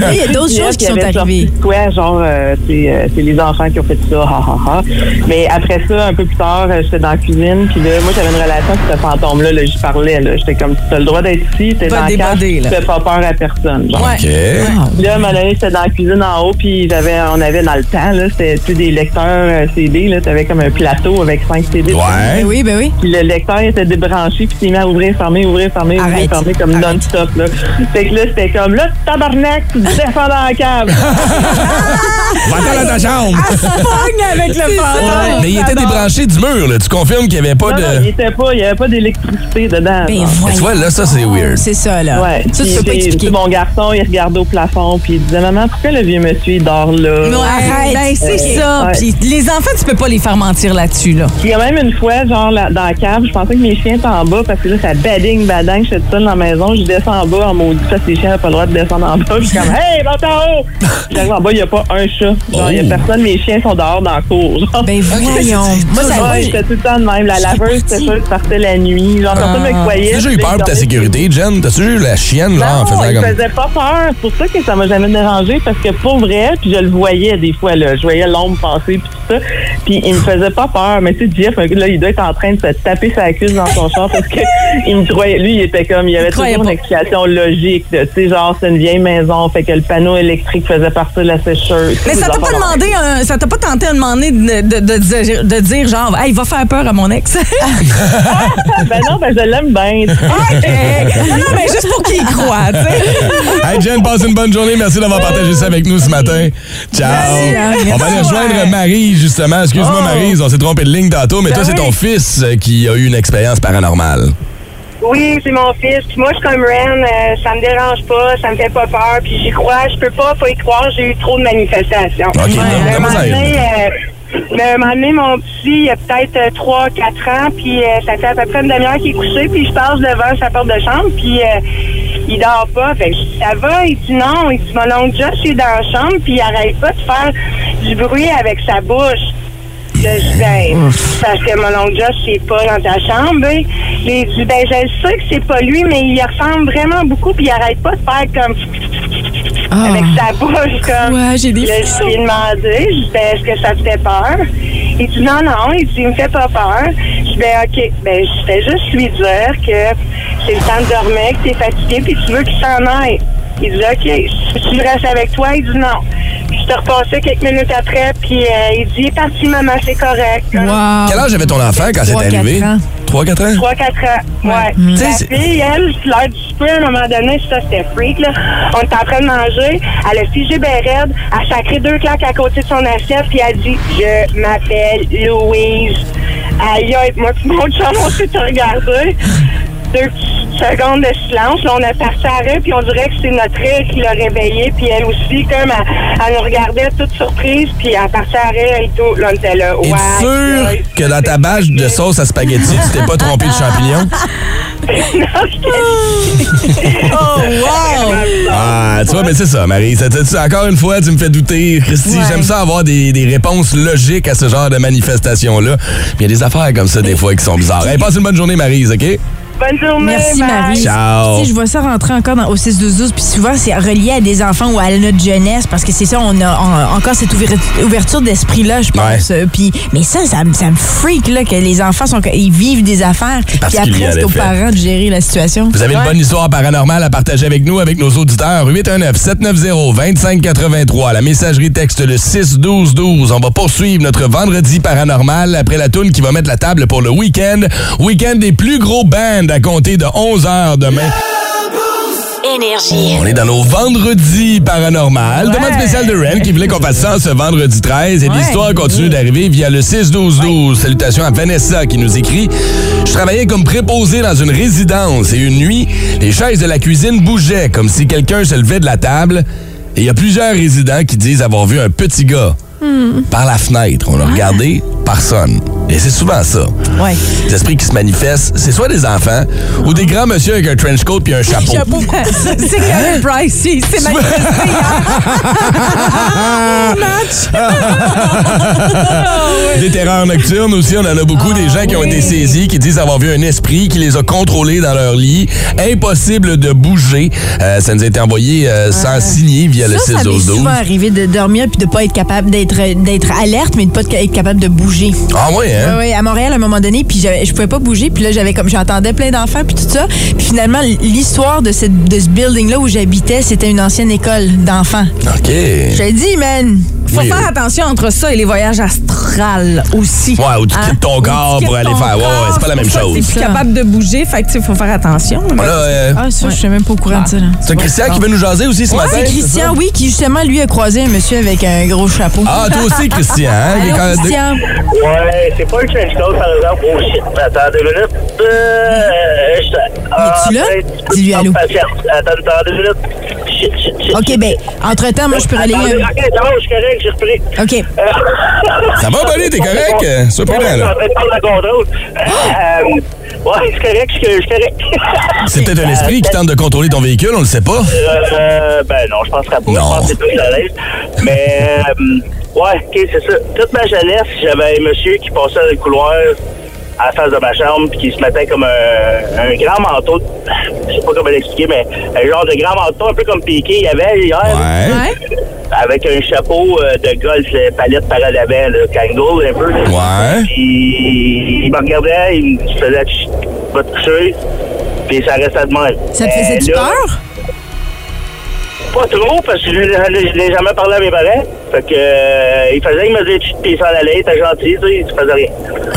Là, il y a d'autres choses qui sont arrivées. Quoi, genre, euh, c'est euh, c'est les enfants qui ont fait ça, ha, ha, ha. Mais après ça, un peu plus tard, euh, j'étais dans la cuisine, puis là, moi, j'avais une relation avec ce fantôme-là, là, j'y parlais, là. J'étais comme, tu as le droit d'être ici, t'es dans la tu fais pas peur à personne, genre. OK. Puis Là, à un moment donné, j'étais dans la cuisine en haut, puis j'avais, on avait dans le temps, là, c'était, tu sais, des lecteurs euh, CD, là, t'avais comme un plateau avec cinq CD. Ouais. Ben oui, ben oui. Puis le lecteur était débranché, puis il s'est mis à ouvrir ouvrir, fermer, ouvrir, fermer, ouvrir, Arrête. fermer, comme non-stop, là. Fait que là, c'était comme, là, tabarnak, tu descends dans la cave. Va-t'en dans ta chambre! Pogne avec le fantôme. Mais il était débranché du mur, là. Tu confirmes qu'il n'y avait pas Non, non, il de. était pas, il y avait pas d'électricité dedans. Ben, tu vois, là, ça, c'est weird. C'est ça, là. Ouais. Ça, tu peux pas expliquer. Mon garçon, il regardait au plafond, puis il disait, maman, pourquoi le vieux monsieur, il dort là? Ouais, ben, c'est ça. Ouais. Puis les enfants, tu peux pas les faire mentir là-dessus, là. Puis il y a même une fois, genre, là, dans la cave, je pensais que mes chiens étaient en bas parce que là, ça bading, bading, je suis toute seule dans la maison, je descends en bas en maudit parce que les chiens n'ont pas le droit de descendre en bas. Je suis comme, hey, monte en haut! J'arrive en bas, il n'y a pas un chat. Genre, il n'y a personne, mes chiens sont dehors dans la cour. Genre. Ben voyons. Moi, ça Ouais, c'était tout le temps de même. La laveuse, c'était sûr que partait la nuit. Genre, personne ne me croyait. T'as déjà eu peur pour ta sécurité, Jen? T'as-tu eu la chienne, genre, en non, faisant comme. faisait pas peur. C'est pour ça que ça m'a jamais dérangé parce que pour vrai, puis je le voyais des fois, là, je voyais l'ombre passer puis tout ça, puis il me faisait pas peur. Mais tu sais, Jeff, là, il doit être en train de se taper sa cuisse dans son char parce que il me croyait, lui, il était comme, il avait croyait toujours une explication logique. Tu sais, genre, c'est une vieille maison, fait que le panneau électrique faisait partir de la sécheuse. Mais ça t'a pas demandé, un- ça t'a pas tenté de demander de, de, de dire, de dire genre, hey, va faire peur à mon ex? ben non, ben je l'aime bien. non, non, mais juste pour qu'il y croit, tu sais. Hey Jen, passe une bonne journée. Merci d'avoir partagé ça avec nous ce matin. Ciao. Merci, hein. On va aller rejoindre Marie, justement. Excuse-moi, Marie, on s'est trompé de ligne tantôt, mais toi, c'est ton fils euh, qui a eu une expérience paranormale. Oui, c'est mon fils. Puis moi, je suis comme Ren, euh, ça me dérange pas, ça me fait pas peur. Puis j'y crois, je peux pas pas y croire, j'ai eu trop de manifestations. OK, Mais non, aide? donné, euh, mais un moment donné, mon petit, il a peut-être 3-4 ans, puis euh, ça fait à peu près une demi-heure qu'il est couché, puis je passe devant sa porte de chambre, puis euh, il dort pas. Fait que je dis, ça va? Il dit non. Il dit, mon oncle Josh, est dans la chambre, puis il arrête pas de faire du bruit avec sa bouche. Là, je dis, ben, parce que mon oncle Josh, c'est pas dans ta chambre. hein. Il dit, ben, je sais que c'est pas lui, mais il ressemble vraiment beaucoup, puis il arrête pas de faire comme avec sa bouche, comme. Ouais, j'ai des Là, je lui ai demandé, je dis, ben, est-ce que ça te fait peur? Il dit, non, non. Il dit, il me fait pas peur. Je dis, ben, OK. Ben, je fais juste lui dire que c'est le temps de dormir, que t'es fatigué, puis tu veux qu'il s'en aille. Il dit, OK. Si je reste avec toi, il dit non. Te repassais quelques minutes après, puis euh, il dit, il est parti, maman, c'est correct. Wow. Quel âge avait ton enfant quand c'est Trois, quatre arrivé? ans. 3-4 ans? 3-4 ans. Ouais. Tu sais, La c'est- fille, elle, l'heure du souper, à un moment donné, ça, c'était freak, là. On était en train de manger. Elle a figé ben raide. Elle a sacré deux claques à côté de son assiette, puis elle dit Je m'appelle Louise. Aïe, aïe, moi, puis mon chum, on s'est regardé. Deux petites secondes de silence. Là, on a parti à rire, puis on dirait que c'est notre rire qui l'a réveillée. Puis elle aussi, comme, elle, elle nous regardait toute surprise, puis elle partait à rire et tout. Là, on était là. Ouais, sûr ouais. que dans ta bâche de sauce à spaghetti, tu t'es pas trompé de champignon? Oh, wow! Ah, tu vois, mais c'est ça, Marie. Ça, encore une fois, tu me fais douter. Christy, Ouais. j'aime ça avoir des, des réponses logiques à ce genre de manifestation-là. Puis il y a des affaires comme ça, des fois, qui sont bizarres. Hey, passe une bonne journée, Marie, OK? Bonne journée. Merci, bye. Marie. Ciao. Tu sais, je vois ça rentrer encore dans, au 6-12-12, puis souvent, c'est relié à des enfants ou à notre jeunesse, parce que c'est ça, on a on- encore cette ouver- ouverture d'esprit-là, je pense. Euh, Puis, mais ça, ça, me- ça me freak, là, que les enfants, sont, ils vivent des affaires, puis après, c'est aux parents de gérer la situation. Vous avez une bonne histoire paranormale à partager avec nous, avec nos auditeurs. 819-790-2583. La messagerie texte le 61212. On va poursuivre notre vendredi paranormal après la toune qui va mettre la table pour le week-end. Week-end des plus gros bands à compter de 11 heures demain. Énergie. On est dans nos vendredis paranormales. Demande spéciale de Ren qui voulait qu'on fasse ça ce vendredi 13. Et l'histoire continue d'arriver via le 6-12-12. Salutations à Vanessa qui nous écrit. Je travaillais comme préposé dans une résidence et une nuit, les chaises de la cuisine bougeaient comme si quelqu'un se levait de la table. Et il y a plusieurs résidents qui disent avoir vu un petit gars par la fenêtre. On a regardé, personne. Et c'est souvent ça. Ouais. Les esprits qui se manifestent, c'est soit des enfants ou des grands monsieur avec un trench coat puis un chapeau. Chapeau. C'est Karen Price, il s'est manifesté. Match. Des terreurs nocturnes aussi, on en a beaucoup. des gens qui ont été saisis, qui disent avoir vu un esprit qui les a contrôlés dans leur lit. Impossible de bouger. Euh, ça nous a été envoyé euh, sans signer via le Ça, ça m'est 6 souvent arrivé de dormir puis de pas être capable d'être alerte, mais de pas être capable de bouger. Ah ouais, hein? Oui, à Montréal, à un moment donné, puis je pouvais pas bouger, puis là, j'avais comme j'entendais plein d'enfants, puis tout ça. Puis finalement, l'histoire de, cette- de ce building-là où j'habitais, c'était une ancienne école d'enfants. OK. J'ai dit, man, Faut Oui, faire oui. attention entre ça et les voyages astrales aussi. Ouais, où tu quittes ton corps quittes pour aller faire- ouais, ouais, c'est pas la même ça chose. T'es plus Ça. capable de bouger, fait que tu sais, faut faire attention. Là, euh, Ah, ça, je suis même pas au courant de ça. là. c'est Christian qui veut nous jaser aussi ce Ouais, matin. c'est Christian, oui, qui justement, lui, a croisé un monsieur avec un gros chapeau. Ah, toi aussi, Christian. Hein? Allô, Christian? Ouais, c'est pas le trench coat, par exemple. Oh shit, attends deux minutes. Euh, je- ah, Es-tu là? peut-être- Dis-lui allô. Attends, attends deux minutes. Shit, shit, shit. OK, ben, entre-temps, moi, je peux Attendez, un... Ok, non, je suis correct, j'ai repris. OK. Ça va, Bonnie, t'es correct? Euh, prudent, Ouais, je suis en là. train de prendre la contrôle. Euh, ouais, c'est correct, je suis je suis correct. C'est peut-être un esprit qui tente de contrôler ton véhicule, on le sait pas. Euh, ben non, je penserais pas. Non. Je pense que c'est plus à l'aise. Mais, euh, ouais, ok, c'est ça. Toute ma jeunesse, j'avais un monsieur qui passait dans le couloir à la face de ma chambre puis qui se mettait comme un, un grand manteau. Je sais pas comment l'expliquer, mais un genre de grand manteau, un peu comme Piqué il y avait hier. Ouais. Avec un chapeau euh, de golf, euh, palette par là, Kangol, un peu. Ouais. Puis il me regardait, il me faisait va te coucher. Puis ça restait de même. Ça te Mais faisait-tu là, peur? Pas trop, parce que je l'ai jamais parlé à mes parents. Fait que, euh, il faisait, il me disait, tu te ça allait, t'es gentil, tu sais, tu faisais rien.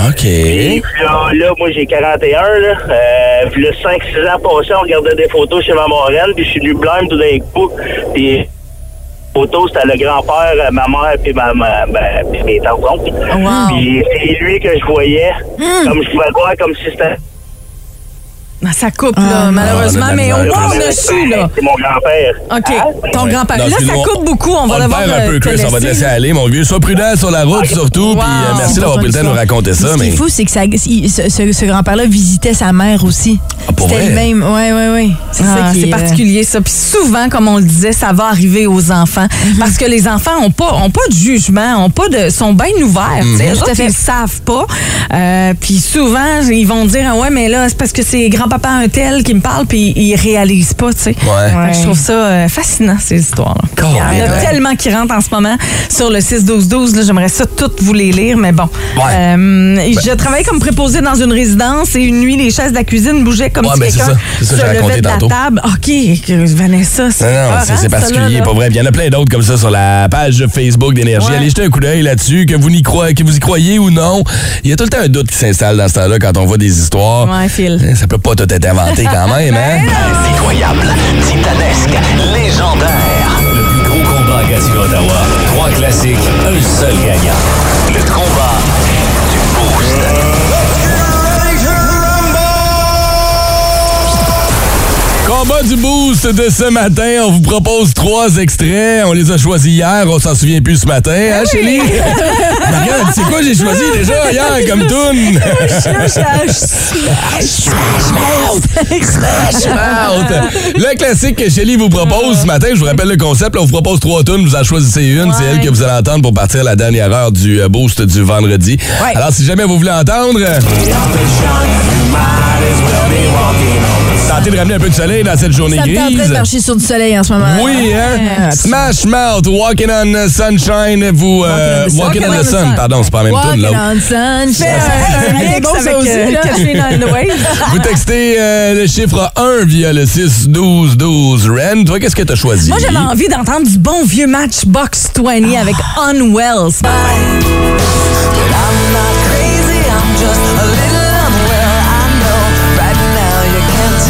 OK. Puis là, là, moi, j'ai 41, là. Euh, puis là, 5-6 ans passés, on regardait des photos chez ma moraine, puis je suis venu blâme tout d'un coup. Puis, photos, c'était le grand-père, euh, ma mère, puis ma, ma, ben, puis mes tantes. oncles. Puis c'est lui que je voyais, comme je pouvais le voir, comme si c'était... Ah, Ça coupe, là, malheureusement, on a de la mais au moins, on a su, là. C'est mon grand-père. OK, ton grand-père. Là, ça coupe beaucoup. On va On le devoir un peu, Chris. On va te laisser aller, mon vieux. Sois prudent sur la route, surtout. Puis euh, merci d'avoir pris le temps de nous raconter ça. Ce qui Mais est fou, c'est que ça- ce grand-père-là visitait sa mère aussi. Ah, pour C'était vrai? le même. Oui, oui, oui. C'est Ah, ça qui c'est est, euh, particulier ça. Puis souvent, comme on le disait, ça va arriver aux enfants parce que les enfants ont pas ont pas de jugement, ont pas de sont bien ouverts. tu sais. Mhm. Eux autres. Ils le savent pas. Euh, puis souvent, ils vont dire ah ouais, mais là c'est parce que c'est grand-papa un tel qui me parle puis ils réalisent pas. Tu sais. Ouais. Fait que Je trouve ça euh, fascinant ces histoires. Il y en a Ouais. tellement qui rentrent en ce moment sur le 6 12 12 là, J'aimerais ça toutes vous les lire, mais bon. Ouais. Euh, je travaillais comme préposé dans une résidence et une nuit les chaises de la cuisine bougeaient comme Ouais, si ben, c'est quelqu'un ça. C'est ça que se j'ai levait raconté de la tantôt. table. OK, que Vanessa, c'est Non, c'est- particulier, pas vrai. Il y en a plein d'autres comme ça sur la page Facebook d'Énergie. Ouais. Allez jeter un coup d'œil là-dessus, que vous, n'y croyez, que vous y croyez ou non. Il y a tout le temps un doute qui s'installe dans ce temps-là quand on voit des histoires. Ouais, Phil. Ça peut pas tout être inventé quand même, hein? Impitoyable, titanesque, légendaire. Le plus gros combat à Ottawa. Trois classiques, un seul gagnant. Le combat Combat du boost de ce matin. On vous propose trois extraits. On les a choisis hier. On s'en souvient plus ce matin. Hein, Chélie? Regarde, c'est quoi? J'ai choisi déjà hier comme tune? Le classique que Shelly vous propose ce matin, je vous rappelle le concept, là, on vous propose trois tunes, vous en choisissez une, c'est elle que vous allez entendre pour partir à la dernière heure du euh, boost du vendredi. Ouais. Alors si jamais vous voulez entendre, tentez de ramener un peu de soleil dans cette journée Ça me tenterait de grise. marcher sur du soleil en ce moment. Oui, hein? Ouais. Smash Mouth, Walking on Sunshine, vous... euh, Walking on the Sun, pardon, c'est pas la même tune, Walking là. on sunshine. C'est bon, ça aussi, euh, là. Vous textez euh, le chiffre 1 via le 6-12-12. Ren, toi, qu'est-ce que t'as choisi? Moi, j'avais envie d'entendre du bon vieux Matchbox 20 avec Unwells.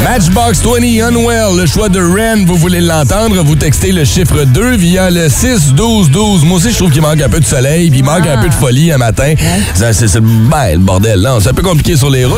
Matchbox 20 Unwell, le choix de Ren, vous voulez l'entendre, vous textez le chiffre 2 via le 6-12-12. Moi aussi, je trouve qu'il manque un peu de soleil, puis il manque un peu de folie un matin. Ça, C'est le bordel, là. C'est un peu compliqué sur les routes.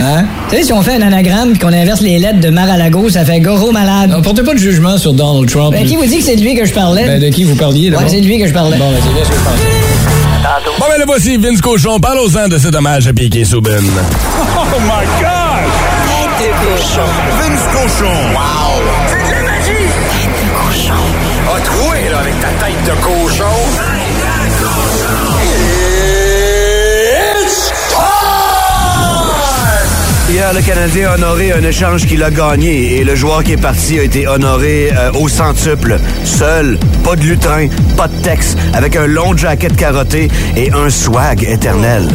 Hein? Vous savez, si on fait un anagramme puis qu'on inverse les lettres de Mar-a-Lago, ça fait Goro malade. Non, portez pas de jugement sur Donald Trump. Ben, qui vous dit que c'est de lui que je parlais? Ben, de qui vous parliez, Ouais, d'abord? c'est de lui que je parlais. Bon, ben, c'est bien ce que je tantôt. Bon, ben le voici, Vince Cochon. Parlons-en de cet hommage à Piquet Souben. Oh my God! Tête de cochon. Vince Cochon. Wow! C'est de la magie! Tête de cochon. A troué, là, avec ta tête de cochon. Hier, le Canadien a honoré un échange qu'il a gagné et le joueur qui est parti a été honoré euh, au centuple. Seul, pas de lutrin, pas de texte, avec un long jacket carotté et un swag éternel.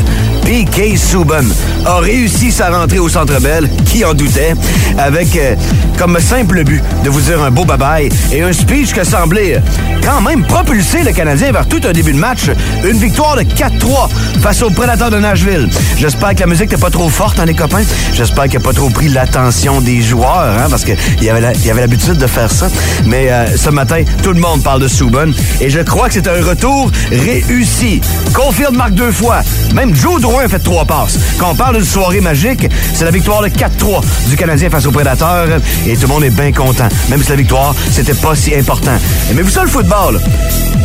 P.K. Subban a réussi sa rentrée au Centre Bell, qui en doutait, avec euh, comme simple but de vous dire un beau bye-bye et un speech qui semblait quand même propulser le Canadien vers tout un début de match. Une victoire de 4-3 face aux Prédateurs de Nashville. J'espère que la musique n'est pas trop forte, hein, les copains. J'espère qu'il n'a pas trop pris l'attention des joueurs, hein, parce qu'il y avait l'habitude de faire ça. Mais euh, ce matin, tout le monde parle de Subban et je crois que c'est un retour réussi. Caulfield marque deux fois. Même Joe Drouin a fait trois passes. Quand on parle d'une soirée magique, c'est la victoire de 4-3 du Canadien face aux Prédateurs et tout le monde est bien content. Même si la victoire, c'était pas si important. Aimez-vous ça le football?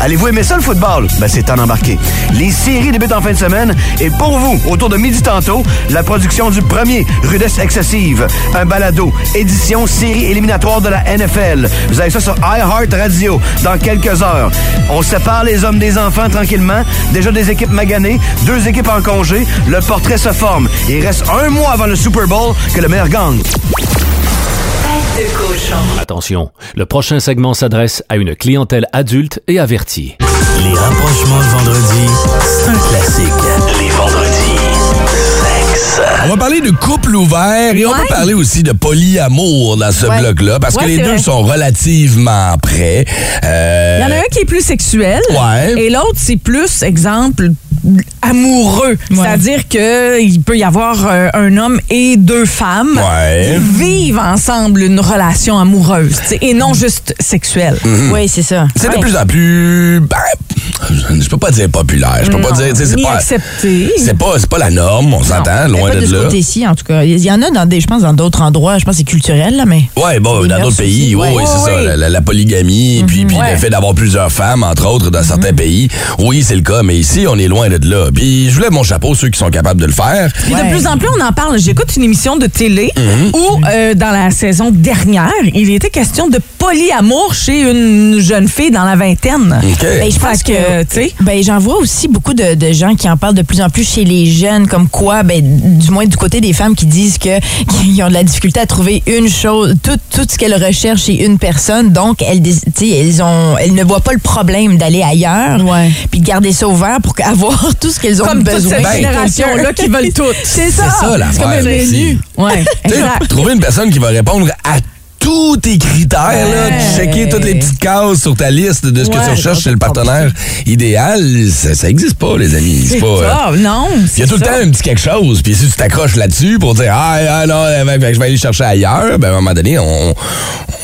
Allez-vous aimer ça le football? Ben, c'est temps d'embarquer. Les séries débutent en fin de semaine et pour vous, autour de midi tantôt, la production du premier Rudesse Excessive, un balado, édition série éliminatoire de la NFL. Vous avez ça sur iHeart Radio dans quelques heures. On sépare les hommes des enfants tranquillement. Déjà des équipes maganées, deux équipes en congé. Le portrait se forme. Il reste un mois avant le Super Bowl que le meilleur gagne. Tête de cochon. Attention, le prochain segment s'adresse à une clientèle adulte et avertie. Les rapprochements de vendredi, c'est un classique. Les vendredis, On va parler de couple ouvert et on va parler aussi de polyamour dans ce Ouais. bloc-là parce que Ouais, les deux vrai. sont relativement prêts. Euh, Il y en a un qui est plus sexuel. Ouais. Et l'autre, c'est plus, exemple, amoureux. C'est-à-dire qu'il peut y avoir euh, un homme et deux femmes Ouais. qui vivent ensemble une relation amoureuse et non juste sexuelle. Mhm. Oui, c'est ça. C'est de plus en plus. Ben, je peux pas dire populaire. Je peux pas dire. C'est pas, accepté. c'est pas, pas la norme, on s'entend, loin pas de, de là. côté-ci, en tout cas. Il y en a, dans des, je pense, dans d'autres endroits. Je pense que c'est culturel, là, mais. Ouais, bon, dans d'autres pays, oui, ouais. c'est Ouais, ça. La, polygamie, puis, puis Ouais. le fait d'avoir plusieurs femmes, entre autres, dans certains pays. Oui, c'est le cas, mais ici, on est loin de là. Puis je voulais mon chapeau, ceux qui sont capables de le faire. Puis de plus en plus, on en parle. J'écoute une émission de télé Mhm. où, euh, dans la saison dernière, il était question de polyamour chez une jeune fille dans la vingtaine. Ben, je pense Fait que, tu sais. ben, j'en vois aussi beaucoup de, de gens qui en parlent de plus en plus chez les jeunes, comme quoi, ben, du moins du côté des femmes qui disent que qu'ils ont de la difficulté à trouver une chose, tout, tout ce qu'elles recherchent chez une personne. Donc, elles, elles ont, elles ne voient pas le problème d'aller ailleurs, puis de garder ça ouvert pour avoir tout ce qu'elles ont Comme besoin. cette chez génération-là qui veulent tout. C'est ça. C'est ça, C'est comme un menu. Ouais. Trouver une personne qui va répondre à tous tes critères, là, checker toutes les petites cases sur ta liste de ce que tu recherches chez le partenaire idéal, ça, ça existe pas, les amis. C'est pas. euh, ça, non. Il y a tout le temps un petit quelque chose, puis si tu t'accroches là-dessus pour dire ah, ah non, euh, ben, ben, je vais aller chercher ailleurs, ben à un moment donné, on,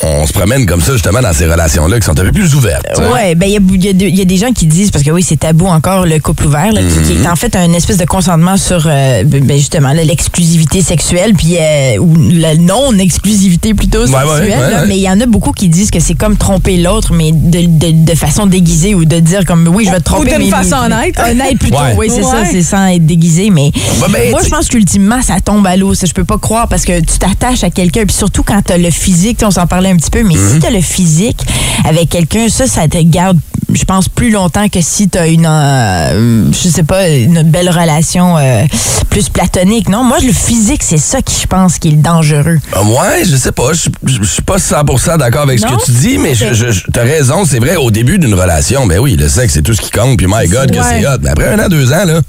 on se promène comme ça justement dans ces relations-là qui sont un peu plus ouvertes. Ouais, ben il y a- y, y des gens qui disent parce que oui, c'est tabou encore le couple ouvert, là, qui- qui, Mhm. est en fait un espèce de consentement sur euh, ben, justement là, l'exclusivité sexuelle, puis euh, ou la non-exclusivité plutôt Ouais, sexuelle. ouais, ouais, là. ouais. Mais il y en a beaucoup qui disent que c'est comme tromper l'autre, mais de, de- de façon déguisée ou de dire comme oui, je vais te tromper. d'une mais- façon honnête. Honnête plutôt, Ouais. oui, c'est ça, c'est sans être déguisé. Mais ben, moi, je pense qu'ultimement, ça tombe à l'eau. Ça, je peux pas croire parce que tu t'attaches à quelqu'un, puis surtout quand tu as le physique, on s'en parlait un petit peu, mais Mhm. si tu as le physique avec quelqu'un, ça, ça te garde, je pense, plus longtemps que si tu as une, euh, je sais pas, une belle relation euh, plus platonique. Non, moi, le physique, c'est ça qui, je pense, qui est le dangereux. Ah, Ouais, je sais pas. Je je- je suis pas 100% d'accord avec Non? ce que tu dis, mais je, je- je- t'as raison. C'est vrai, au début d'une relation, ben oui, le sexe, c'est tout ce qui compte. Puis, my God, que Ouais. c'est hot. Mais après un an, deux ans, là,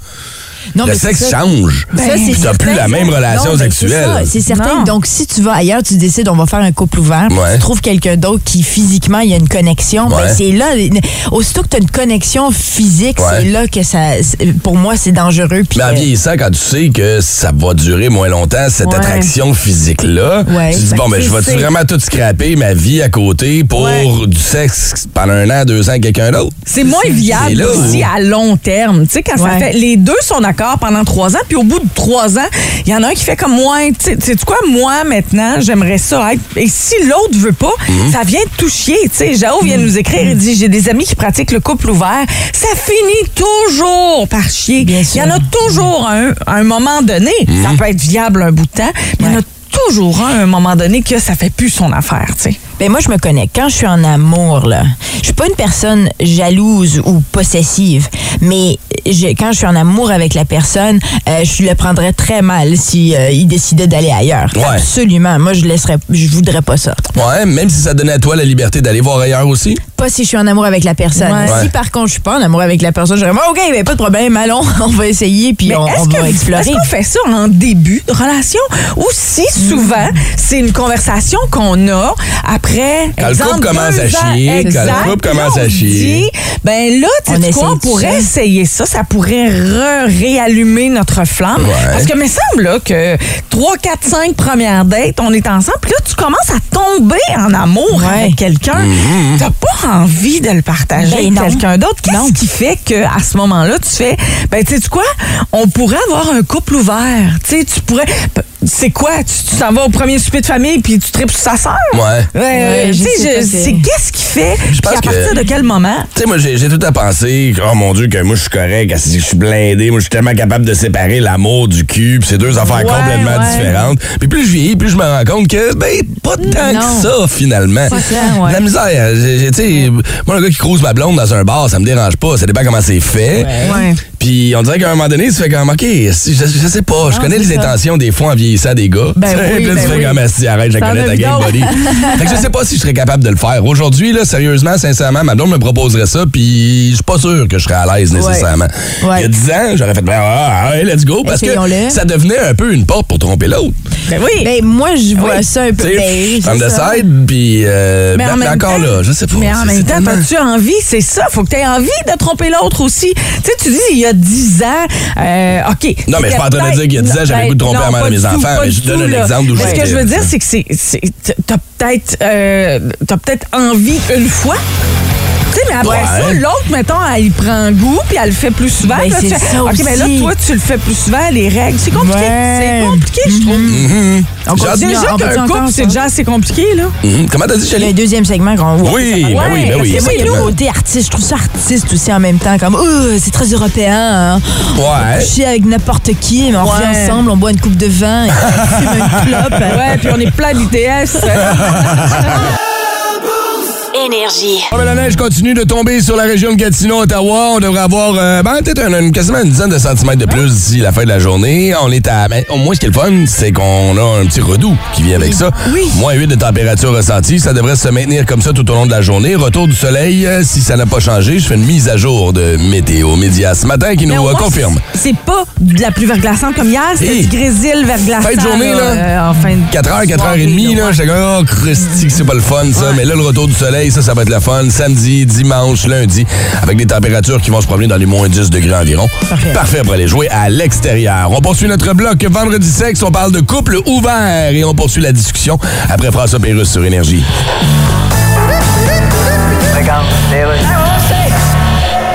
Non, le mais sexe ça. change. Ben, ça, c'est Puis t'as plus certain, la même ça. relation Non, ben, sexuelle. C'est certain. Non. Donc, si tu vas ailleurs, tu décides, on va faire un couple ouvert, Ouais. tu trouves quelqu'un d'autre qui, physiquement, il y a une connexion, ben, Ouais. c'est là, aussitôt que tu as une connexion physique, Ouais. c'est là que ça, pour moi, c'est dangereux. Mais en vieillissant, quand tu sais que ça va durer moins longtemps, cette Ouais. attraction physique-là, Ouais. tu te dis, Ben, bon, ben, je vais-tu c'est- vraiment tout scraper ma vie à côté pour Ouais. du sexe pendant un an, deux ans avec quelqu'un d'autre? C'est moins viable aussi à long terme. Tu sais, quand ça fait. Les deux sont pendant trois ans, puis au bout de trois ans, il y en a un qui fait comme moi. Tu sais quoi, moi, maintenant, j'aimerais ça être. Et si l'autre veut pas, Mhm. ça vient tout chier. Tu sais, Jao vient nous écrire et dit J'ai des amis qui pratiquent le couple ouvert. Ça finit toujours par chier. Il y en a toujours un, à un moment donné. Mhm. Ça peut être viable un bout de temps, mais il y en a toujours un à un moment donné que ça fait plus son affaire, tu sais. Ben moi, je me connais. Quand je suis en amour, là, je suis pas une personne jalouse ou possessive, mais je- quand je suis en amour avec la personne, euh, je le prendrais très mal si euh, il décidait d'aller ailleurs. Ouais. Absolument. Moi, je laisserais, je voudrais pas ça. Ouais, même si ça donnait à toi la liberté d'aller voir ailleurs aussi. Pas si je suis en amour avec la personne. Ouais. Si par contre je suis pas en amour avec la personne, je dirais OK, ben, pas de problème, allons, on va essayer puis Mais on, on va que- explorer. Est-ce qu'on fait ça en début de relation ou si souvent c'est une conversation qu'on a après Quand le couple commence à chier, quand le exact, couple commence à chier. dit, ben là, tu On sais quoi, on pourrait ça. essayer ça, ça pourrait réallumer notre flamme. Ouais. Parce que me semble là, que 3, 4, 5 premières dates, on est ensemble, puis là, tu commences à tomber en amour Ouais. avec quelqu'un. Mm-hmm. T'as pas envie de le partager Ben avec quelqu'un d'autre. Qu'est-ce qui fait qu'à ce moment-là, tu fais, ben, tu sais quoi, on pourrait avoir un couple ouvert. Tu sais, tu pourrais. C'est quoi? Tu tu t'en vas au premier souper de famille puis tu tripes sur sa sœur? Ouais. Ouais, Ouais, je je- c'est- qu'est-ce qui fait? Puis pense à partir que- de quel moment? Tu sais, moi, j'ai j'ai tout à penser, oh mon Dieu, que moi, je suis correct, je suis blindé, moi, je suis tellement capable de séparer l'amour du cul, puis c'est deux affaires Ouais, complètement ouais. différentes. Puis plus je vieillis, plus je me rends compte que, ben, pas tant Non. que ça, finalement. Pas tant, ouais. La misère, j'ai- j'ai- tu sais, moi, le gars qui crouse ma blonde dans un bar, ça me dérange pas, ça dépend comment c'est fait. Ouais. Puis on dirait qu'à un moment donné, tu fais comme, OK, je, je sais pas, je connais les intentions des fois en vieillissant des gars. Ben oui, là, ben tu fais oui. comme, si arrête, je connais ta d'autres. body. fait que je sais pas si je serais capable de le faire. Aujourd'hui, là, sérieusement, sincèrement, ma blonde me proposerait ça, puis je suis pas sûr que je serais à l'aise nécessairement. Ouais. Il y a 10 ans, j'aurais fait, ben, ah, ouais, let's go, parce que ça devenait un peu une porte pour tromper l'autre. Ben oui. Ben, moi, je vois Oui. ça un peu. Ben, on the ça. side, puis euh, ben, même encore temps- là, je sais pas. Mais en même temps, as-tu envie? C'est ça. Faut que tu aies envie de tromper l'autre aussi. Tu sais, tu dis, il y a 10 ans, euh, OK. Non, mais je suis pas en train de dire qu'il y a 10 ans, j'avais le goût de tromper la mère de mes du enfants, pas du je donne tout, un là. exemple d'où Mais Ce que je veux dire, c'est que c'est, c'est- t'as peut-être, euh, t'as peut-être envie une fois. Sais, mais après Ouais. ça, l'autre, mettons, elle y prend goût, puis elle le fait plus souvent. Ben, Là, c'est tu fais, ça OK, mais là, toi, tu le fais plus souvent, les règles. C'est compliqué. Ouais. C'est compliqué, je trouve. On hâte- continue, Déjà on qu'un couple, c'est déjà assez compliqué, là. Mhm. Comment t'as dit, Il y a un Chélie? deuxième segment qu'on voit. Oui, ben oui, ben oui, que moi, il y a certainement. le côté artiste. Je trouve ça artiste aussi en même temps. Comme, oh, c'est très européen. Hein. On Ouais. peut coucher avec n'importe qui, mais on Ouais. revient ensemble, on boit une coupe de vin, et on fume une clope. Ouais, puis on est plein d'ITS. Énergie. Ah, ben, la neige continue de tomber sur la région de Gatineau, Ottawa. On devrait avoir euh, ben, peut-être un- quasiment une dizaine de centimètres de plus d'ici la fin de la journée. On est à. Ben, au moins, ce qui est le fun, c'est qu'on a un petit redout qui vient avec ça. Oui. Moins 8 de température ressentie. Ça devrait se maintenir comme ça tout au long de la journée. Retour du soleil, euh, si ça n'a pas changé, je fais une mise à jour de Météo Média ce matin qui nous euh, moins, confirme. C'est pas de la pluie verglaçante comme hier, Hey. du grésil verglaçant. Fin de journée, là. euh, en fin de 4h, 4h30, là, j'étais comme, oh, Christy, que c'est pas le fun, ça. Mais là, le retour du soleil, ça, ça va être le fun. Samedi, dimanche, lundi, avec des températures qui vont se promener dans les moins 10 degrés environ. Parfait. pour aller jouer à l'extérieur. On poursuit notre bloc Vendredi sexe. On parle de couple ouvert et on poursuit la discussion après François Pérusse sur Énergie. Regarde.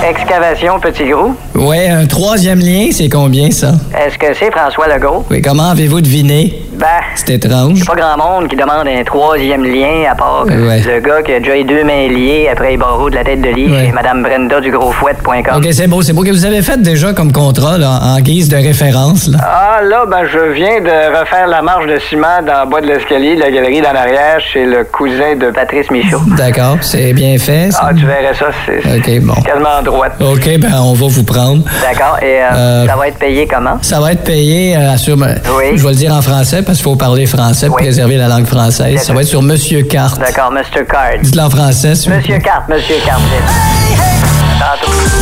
Excavation Petit Gros. Ouais, un troisième lien, c'est combien ça? Est-ce que c'est François Legault? Oui, comment avez-vous deviné? Ben, C'est étrange. pas grand monde qui demande un troisième lien à part Ouais. le gars qui a déjà eu deux mains liées après les barreaux de la tête de lit Ouais. chez Madame Brenda du Grosfouette.com. OK, c'est beau, c'est beau. que vous avez fait déjà comme contrat là, en guise de référence. Là? Ah, là, ben, je viens de refaire la marche de ciment dans le bas de l'escalier de la galerie d'en arrière chez le cousin de Patrice Michaud. D'accord, c'est bien fait. ça? Ah, tu verrais ça, c'est OK, bon. quasiment à droite. OK, ben on va vous prendre. D'accord, et euh, Euh, ça va être payé comment? Ça va être payé, euh, sur, ben, je vais le dire en français parce qu'il faut parler français pour préserver la langue française. Ça va être sur Monsieur Carte. D'accord, Mr. Card. Dites-le en français, Monsieur Carte, Monsieur Carte.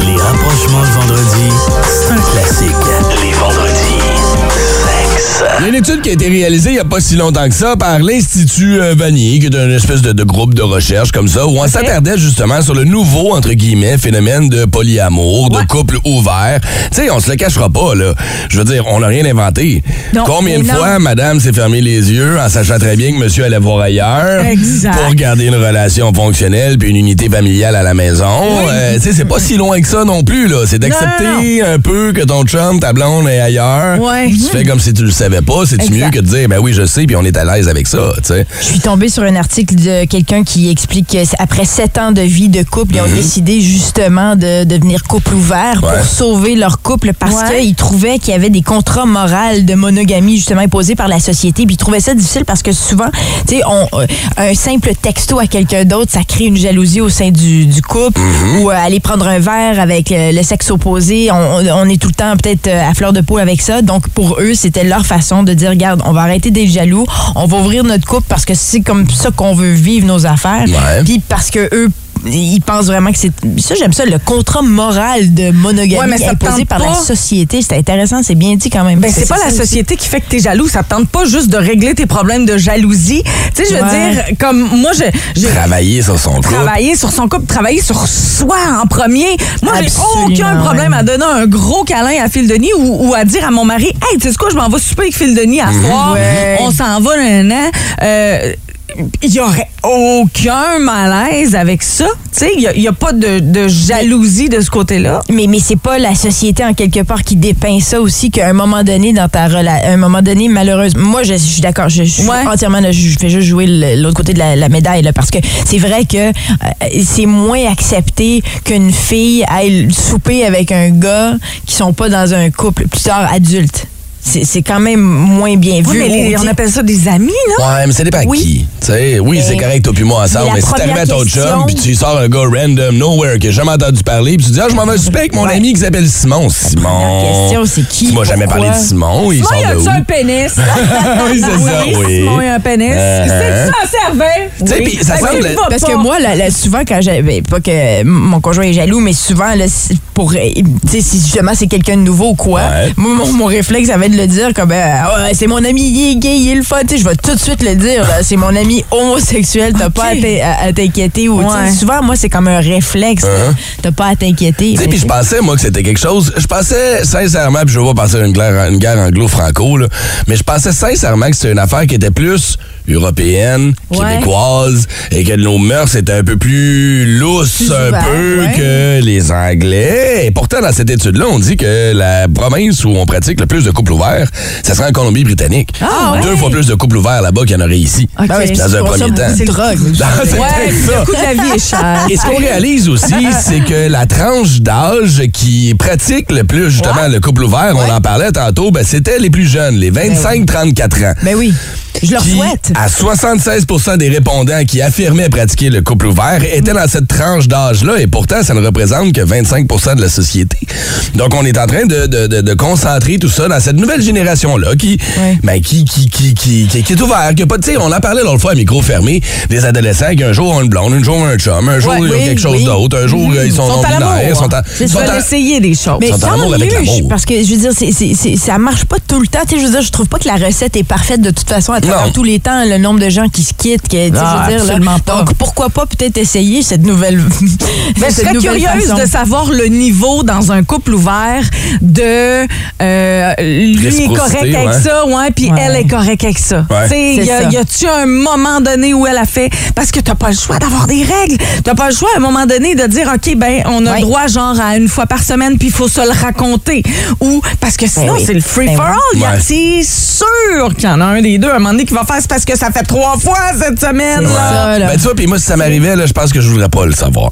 Les rapprochements de vendredi, c'est un classique. Les vendredis. Mix. Il y a une étude qui a été réalisée il n'y a pas si longtemps que ça par l'Institut euh, Vanier, qui est une espèce de, de groupe de recherche comme ça, où on s'attardait justement sur le nouveau, entre guillemets, phénomène de polyamour, de couple ouvert. Tu sais, on se le cachera pas, là. Je veux dire, on n'a rien inventé. Non, Combien de fois madame s'est fermé les yeux en sachant très bien que monsieur allait voir ailleurs Exact. pour garder une relation fonctionnelle puis une unité familiale à la maison? Euh, tu sais, c'est pas si loin que ça non plus, là. C'est d'accepter un peu que ton chum, ta blonde est ailleurs. Ouais. Tu fais comme si tu le savais pas. C'est-tu Exact. mieux que de dire, ben oui, je sais, puis on est à l'aise avec ça, tu sais. Je suis tombée sur un article de quelqu'un qui explique qu'après sept ans de vie de couple, ils ont décidé justement de devenir couple ouvert Mhm. Ouais. pour sauver leur couple parce Ouais. qu'ils trouvaient qu'il y avait des contrats moraux de monogamie justement imposés par la société. Puis ils trouvaient ça difficile parce que souvent, tu sais, on- euh, un simple texto à quelqu'un d'autre, ça crée une jalousie au sein du, du couple. Mhm. Ou euh, aller prendre un verre avec le sexe opposé, on, on- on est tout le temps peut-être euh, à fleur de peau avec ça. Donc pour eux, c'était leur façon de dire, regarde, on va arrêter d'être jaloux, on va ouvrir notre couple parce que c'est comme ça qu'on veut vivre nos affaires. Puis parce que eux ils pensent vraiment que c'est ça j'aime ça le contrat moral de monogamie Ouais, mais ça imposé par la société c'est intéressant c'est bien dit quand même Ben, c'est pas la aussi. société qui fait que t'es jaloux. Ça te tente pas juste de régler tes problèmes de jalousie. Tu sais, je veux Ouais. dire, comme moi, je- j'ai Travailler sur son couple. travaillé sur son couple, travailler sur soi en premier. Moi, j'ai aucun problème ouais. à donner un gros câlin à Phil Denis ou, ou à dire à mon mari, hey, tu sais quoi, je m'en vais souper avec Phil Denis à soir. Ouais. On s'en va un an. Euh, il y aurait aucun malaise avec ça. Il n'y a, pas de, de jalousie de ce côté-là. mais mais c'est pas la société en quelque part qui dépeint ça aussi qu'à un moment donné dans ta relation un moment donné malheureusement moi je, je suis d'accord je, je suis Ouais. entièrement là, je fais juste jouer l'autre côté de la, la médaille là, parce que c'est vrai que euh, c'est moins accepté qu'une fille aille souper avec un gars qui sont pas dans un couple plus tard adulte c'est c'est quand même moins bien Oui, vu mais les- Ou, on appelle ça des amis, là. Ouais, mais ça dépend à Oui. qui. Tu sais, oui, c'est correct, toi puis moi ensemble, mais la mais, si t'arrives à ton chum, puis tu sors un gars random, nowhere, que j'ai jamais entendu parler, puis tu dis, ah, je m'en vais souper avec mon Ouais. ami qui s'appelle Simon. Simon. question, c'est qui, Tu m'as jamais parlé de? Simon, il Simon, il de a-tu où? un pénis? oui, c'est ça, oui. Simon, il a un pénis. Uh-huh. C'est ça, servait. Tu sais, puis ça semble- Parce que moi, souvent, quand j'ai. ben, pas que mon conjoint est jaloux, mais souvent, là, c'est pour. Tu sais, si justement c'est quelqu'un de nouveau ou quoi, moi, mon, mon réflexe, ça va être de le dire comme. euh, Ah c'est mon ami, il est gay, il est le fun. Tu sais, je vais tout de suite le dire. C'est mon ami homosexuel, t'as pas à t'in- à à t'inquiéter. ou tu sais, Ouais. Souvent, moi, c'est comme un réflexe. Uh-huh. T'as pas à t'inquiéter. Tu sais, Mais puis je pensais, moi, que c'était quelque chose. Je pensais sincèrement, puis je veux pas passer une guerre, une guerre anglo-franco, là, mais je pensais sincèrement que c'était une affaire qui était plus européenne, Ouais. québécoise, et que nos mœurs étaient un peu plus lousses, un peu ouais. que les Anglais. Et pourtant, dans cette étude-là, on dit que la province où on pratique le plus de couples ouverts, ça serait en Colombie-Britannique. Ah, ouais? Deux fois plus de couples ouverts là-bas qu'il y en aurait ici. OK. Ben Dans c'est un ça, premier temps. drogue. C'est ça. le coût de la vie est cher. Et ce qu'on réalise aussi, c'est que la tranche d'âge qui pratique le plus justement le couple ouvert, on en parlait tantôt, ben, c'était les plus jeunes, les 25-34 ans. Ben oui. Je leur Qui, souhaite. à 76% des répondants qui affirmaient pratiquer le couple ouvert étaient dans cette tranche d'âge-là et pourtant, ça ne représente que 25% de la société. Donc, on est en train de, de- de- de concentrer tout ça dans cette nouvelle génération-là qui, ben, qui, qui, qui, qui, qui- qui est ouverte. qui a pas, on en parlait l'autre fois à micro fermé, des adolescents qui un jour ont une blonde, un jour ont un chum, un jour Ouais, ils ont oui, quelque chose oui. d'autre, un jour ils sont, Ils sont à non-binaires, l'amour. sont en- Ils sont en- essayer des choses. Mais sont en amour avec l'amour. parce que je veux dire, c'est, c'est, c'est- ça marche pas tout le temps. Tu sais, je veux dire, je trouve pas que la recette est parfaite de toute façon à travers Non. tous les temps. Le nombre de gens qui se quittent, sais, Ah, je veux dire, là. pas. Donc pourquoi pas peut-être essayer cette nouvelle. Ben, je cette serais nouvelle curieuse façon? de savoir le niveau dans un couple ouvert de euh, lui est correct avec ça, ouais, puis Ouais. elle est correcte avec ça. Ouais. Tu sais, C'est y a- ça. y a-tu un moment donné où elle a fait parce que t'as pas le choix d'avoir des règles, t'as pas le choix à un moment donné de dire ok ben on a droit genre à une fois par semaine puis il faut se le raconter ou parce que sinon Ben oui. c'est le free Ben. C'est sûr qu'il y en a un des deux à un moment donné qui va faire c'est parce que ça fait trois fois cette semaine. Là. ça, là. Ben, tu vois, puis moi, si ça m'arrivait, je pense que je voudrais pas le savoir.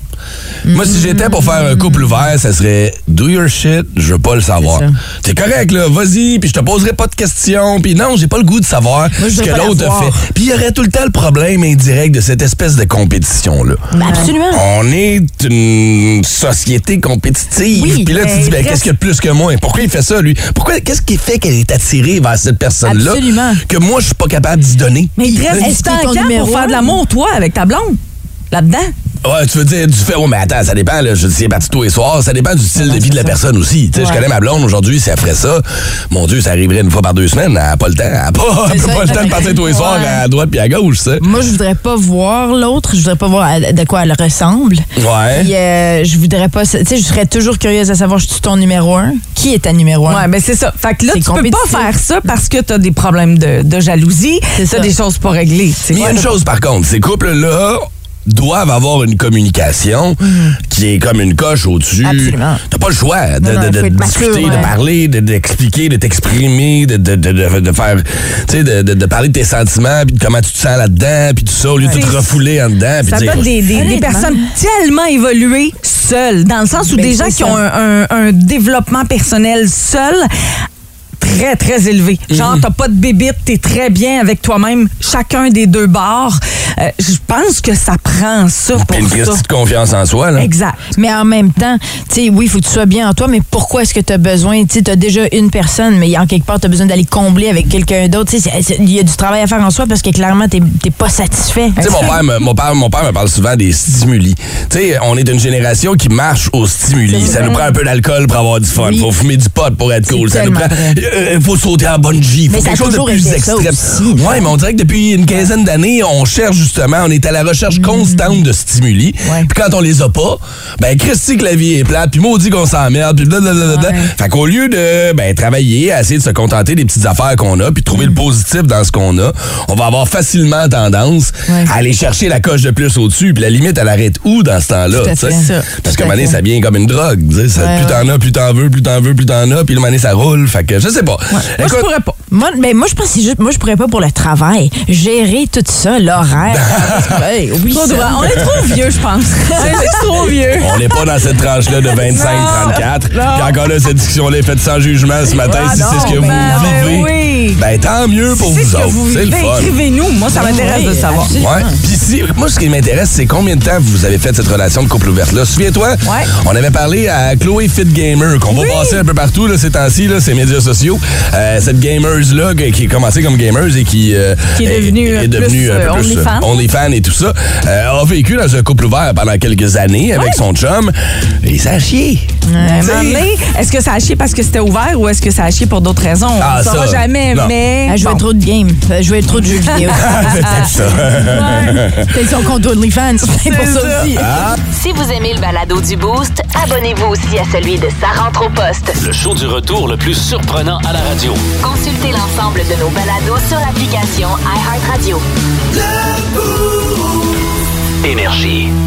Moi, si j'étais pour faire un couple ouvert, ça serait do your shit, je veux pas le savoir. C'est correct, là, vas-y, puis je te poserai pas de questions, puis non, j'ai pas le goût de savoir ce que l'autre fait. Puis il y aurait tout le temps le problème indirect de cette espèce de compétition-là. Ben, absolument. On est une société compétitive. Oui, puis là, tu ben, te dis, ben, qu'est-ce qu'il y a de plus que moi? Pourquoi il fait ça, lui? Pourquoi, qu'est-ce qui fait qu'elle est attirée vers cette personne-là? Absolument. Que moi, je suis pas capable d'y donner? Mais il te reste Est-ce ton numéro pour faire de l'amour, toi, avec ta blonde? Là-dedans? Ouais, tu veux dire du fait. Ouais, mais attends, ça dépend, là. Je dis, c'est parti tous les soirs. Ça dépend du style de vie de la personne aussi. Tu sais, je connais ma blonde aujourd'hui, si elle ferait ça, mon Dieu, ça arriverait une fois par deux semaines. Elle n'a pas le temps. Elle n'a pas, elle a pas le temps de partir tous les soirs à droite puis à gauche, ça. Moi, je voudrais pas voir l'autre. Je voudrais pas voir à- de quoi elle ressemble. Ouais. Puis, euh, je voudrais pas. Tu sais, je serais toujours curieuse à savoir, je suis ton numéro un? Qui est ta numéro un? Ouais, mais c'est ça. Fait que là, C'est tu peux pas faire ça parce que t'as des problèmes de, de jalousie. ça. T'as des choses pas réglées. Mais il y a une chose par contre, ces couples-là doivent avoir une communication qui est comme une coche au-dessus. Absolument. T'as pas le choix de, Non, non, de- il de faut être discuter, mature, de parler, de- d'expliquer, de t'exprimer, de, de, de, de- de faire, tu sais, de, de- de parler de tes sentiments, puis de comment tu te sens là-dedans, puis tout ça, au lieu de tout te refouler en dedans. puis Ça dire, donne des, des- personnes tellement évoluées seules, dans le sens où Ben, des gens qui ça. ont un, un- un développement personnel seul très, très élevé. Mhm. Genre, t'as pas de bébite, t'es très bien avec toi-même, chacun des deux bords. Euh, Je pense que ça prend ça Puis pour une ça. petite confiance en soi, là. Exact. Mais en même temps, tu sais, oui, il faut que tu sois bien en toi, mais pourquoi est-ce que tu as besoin? Tu sais, as déjà une personne, mais en quelque part, tu as besoin d'aller combler avec quelqu'un d'autre. Tu sais, il y a du travail à faire en soi parce que clairement, tu n'es pas satisfait. Tu sais, mon père, me, mon, père, mon père me parle souvent des stimuli. Tu sais, on est une génération qui marche aux stimuli. Ça nous prend un peu d'alcool pour avoir du fun. Oui. Faut fumer du pot pour être cool. Ça nous prend. Vrai. euh, faut sauter en bungee. Faut Mais quelque chose de plus extrême. ouais, mais on dirait que depuis une quinzaine d'années, on cherche justement, on est à la recherche constante de stimuli. Puis quand on les a pas, ben Christy que la vie est plate, puis maudit qu'on s'emmerde, puis blablabla. Fait qu'au lieu de ben, travailler, à essayer de se contenter des petites affaires qu'on a, puis trouver le positif dans ce qu'on a, on va avoir facilement tendance à aller chercher la coche de plus au-dessus, puis la limite, elle arrête où dans ce temps-là? À. Parce qu'à un à moment donné, ça devient comme une drogue. tu sais, ça- Ouais, plus t'en as, plus t'en veux, plus t'en veux, plus t'en as, puis le moment donné, ça roule. Fait que je sais pas. Moi, je pourrais pas. Moi, ben, moi, je pense que c'est juste, moi, je pourrais pas pour le travail. Gérer tout ça, l'horaire. Hey, oui, ça. On est trop vieux, je pense. On est trop vieux. On n'est pas dans cette tranche-là de 25-34. Puis encore là, cette discussion-là est faite sans jugement ce matin. Ah si c'est ce que vous ben, ben vivez, oui. ben tant mieux pour vous autres. C'est le fun. écrivez-nous. Moi, ça m'intéresse de savoir. Ouais. Puis si, moi, ce qui m'intéresse, c'est combien de temps vous avez fait cette relation de couple ouverte-là? Souviens-toi, on avait parlé à Chloé Fit Gamer, qu'on va passer un peu partout là, ces temps-ci, là, ces médias sociaux. Euh, cette gameuse-là, qui qui a commencé comme gameuse et qui, euh, Qui est devenue, euh, devenue plus, un peu euh, plus OnlyFans. OnlyFans et tout ça, euh, a vécu dans un couple ouvert pendant quelques années avec son chum. Et ça a chié. Est-ce que ça a chié parce que c'était ouvert ou est-ce que ça a chié pour d'autres raisons? Ah, On ne saura jamais, non. mais. Elle jouait bon. trop de games. Elle jouait trop de jeux vidéo. C'est ça. Peut-être son compte OnlyFans. C'est pour ça, aussi. Ah. Si vous aimez le balado du Boost, abonnez-vous aussi à celui de Sa rentre au poste. Le show du retour le plus surprenant à la radio. Consultez l'ensemble de nos balados sur l'application iHeartRadio. Énergie.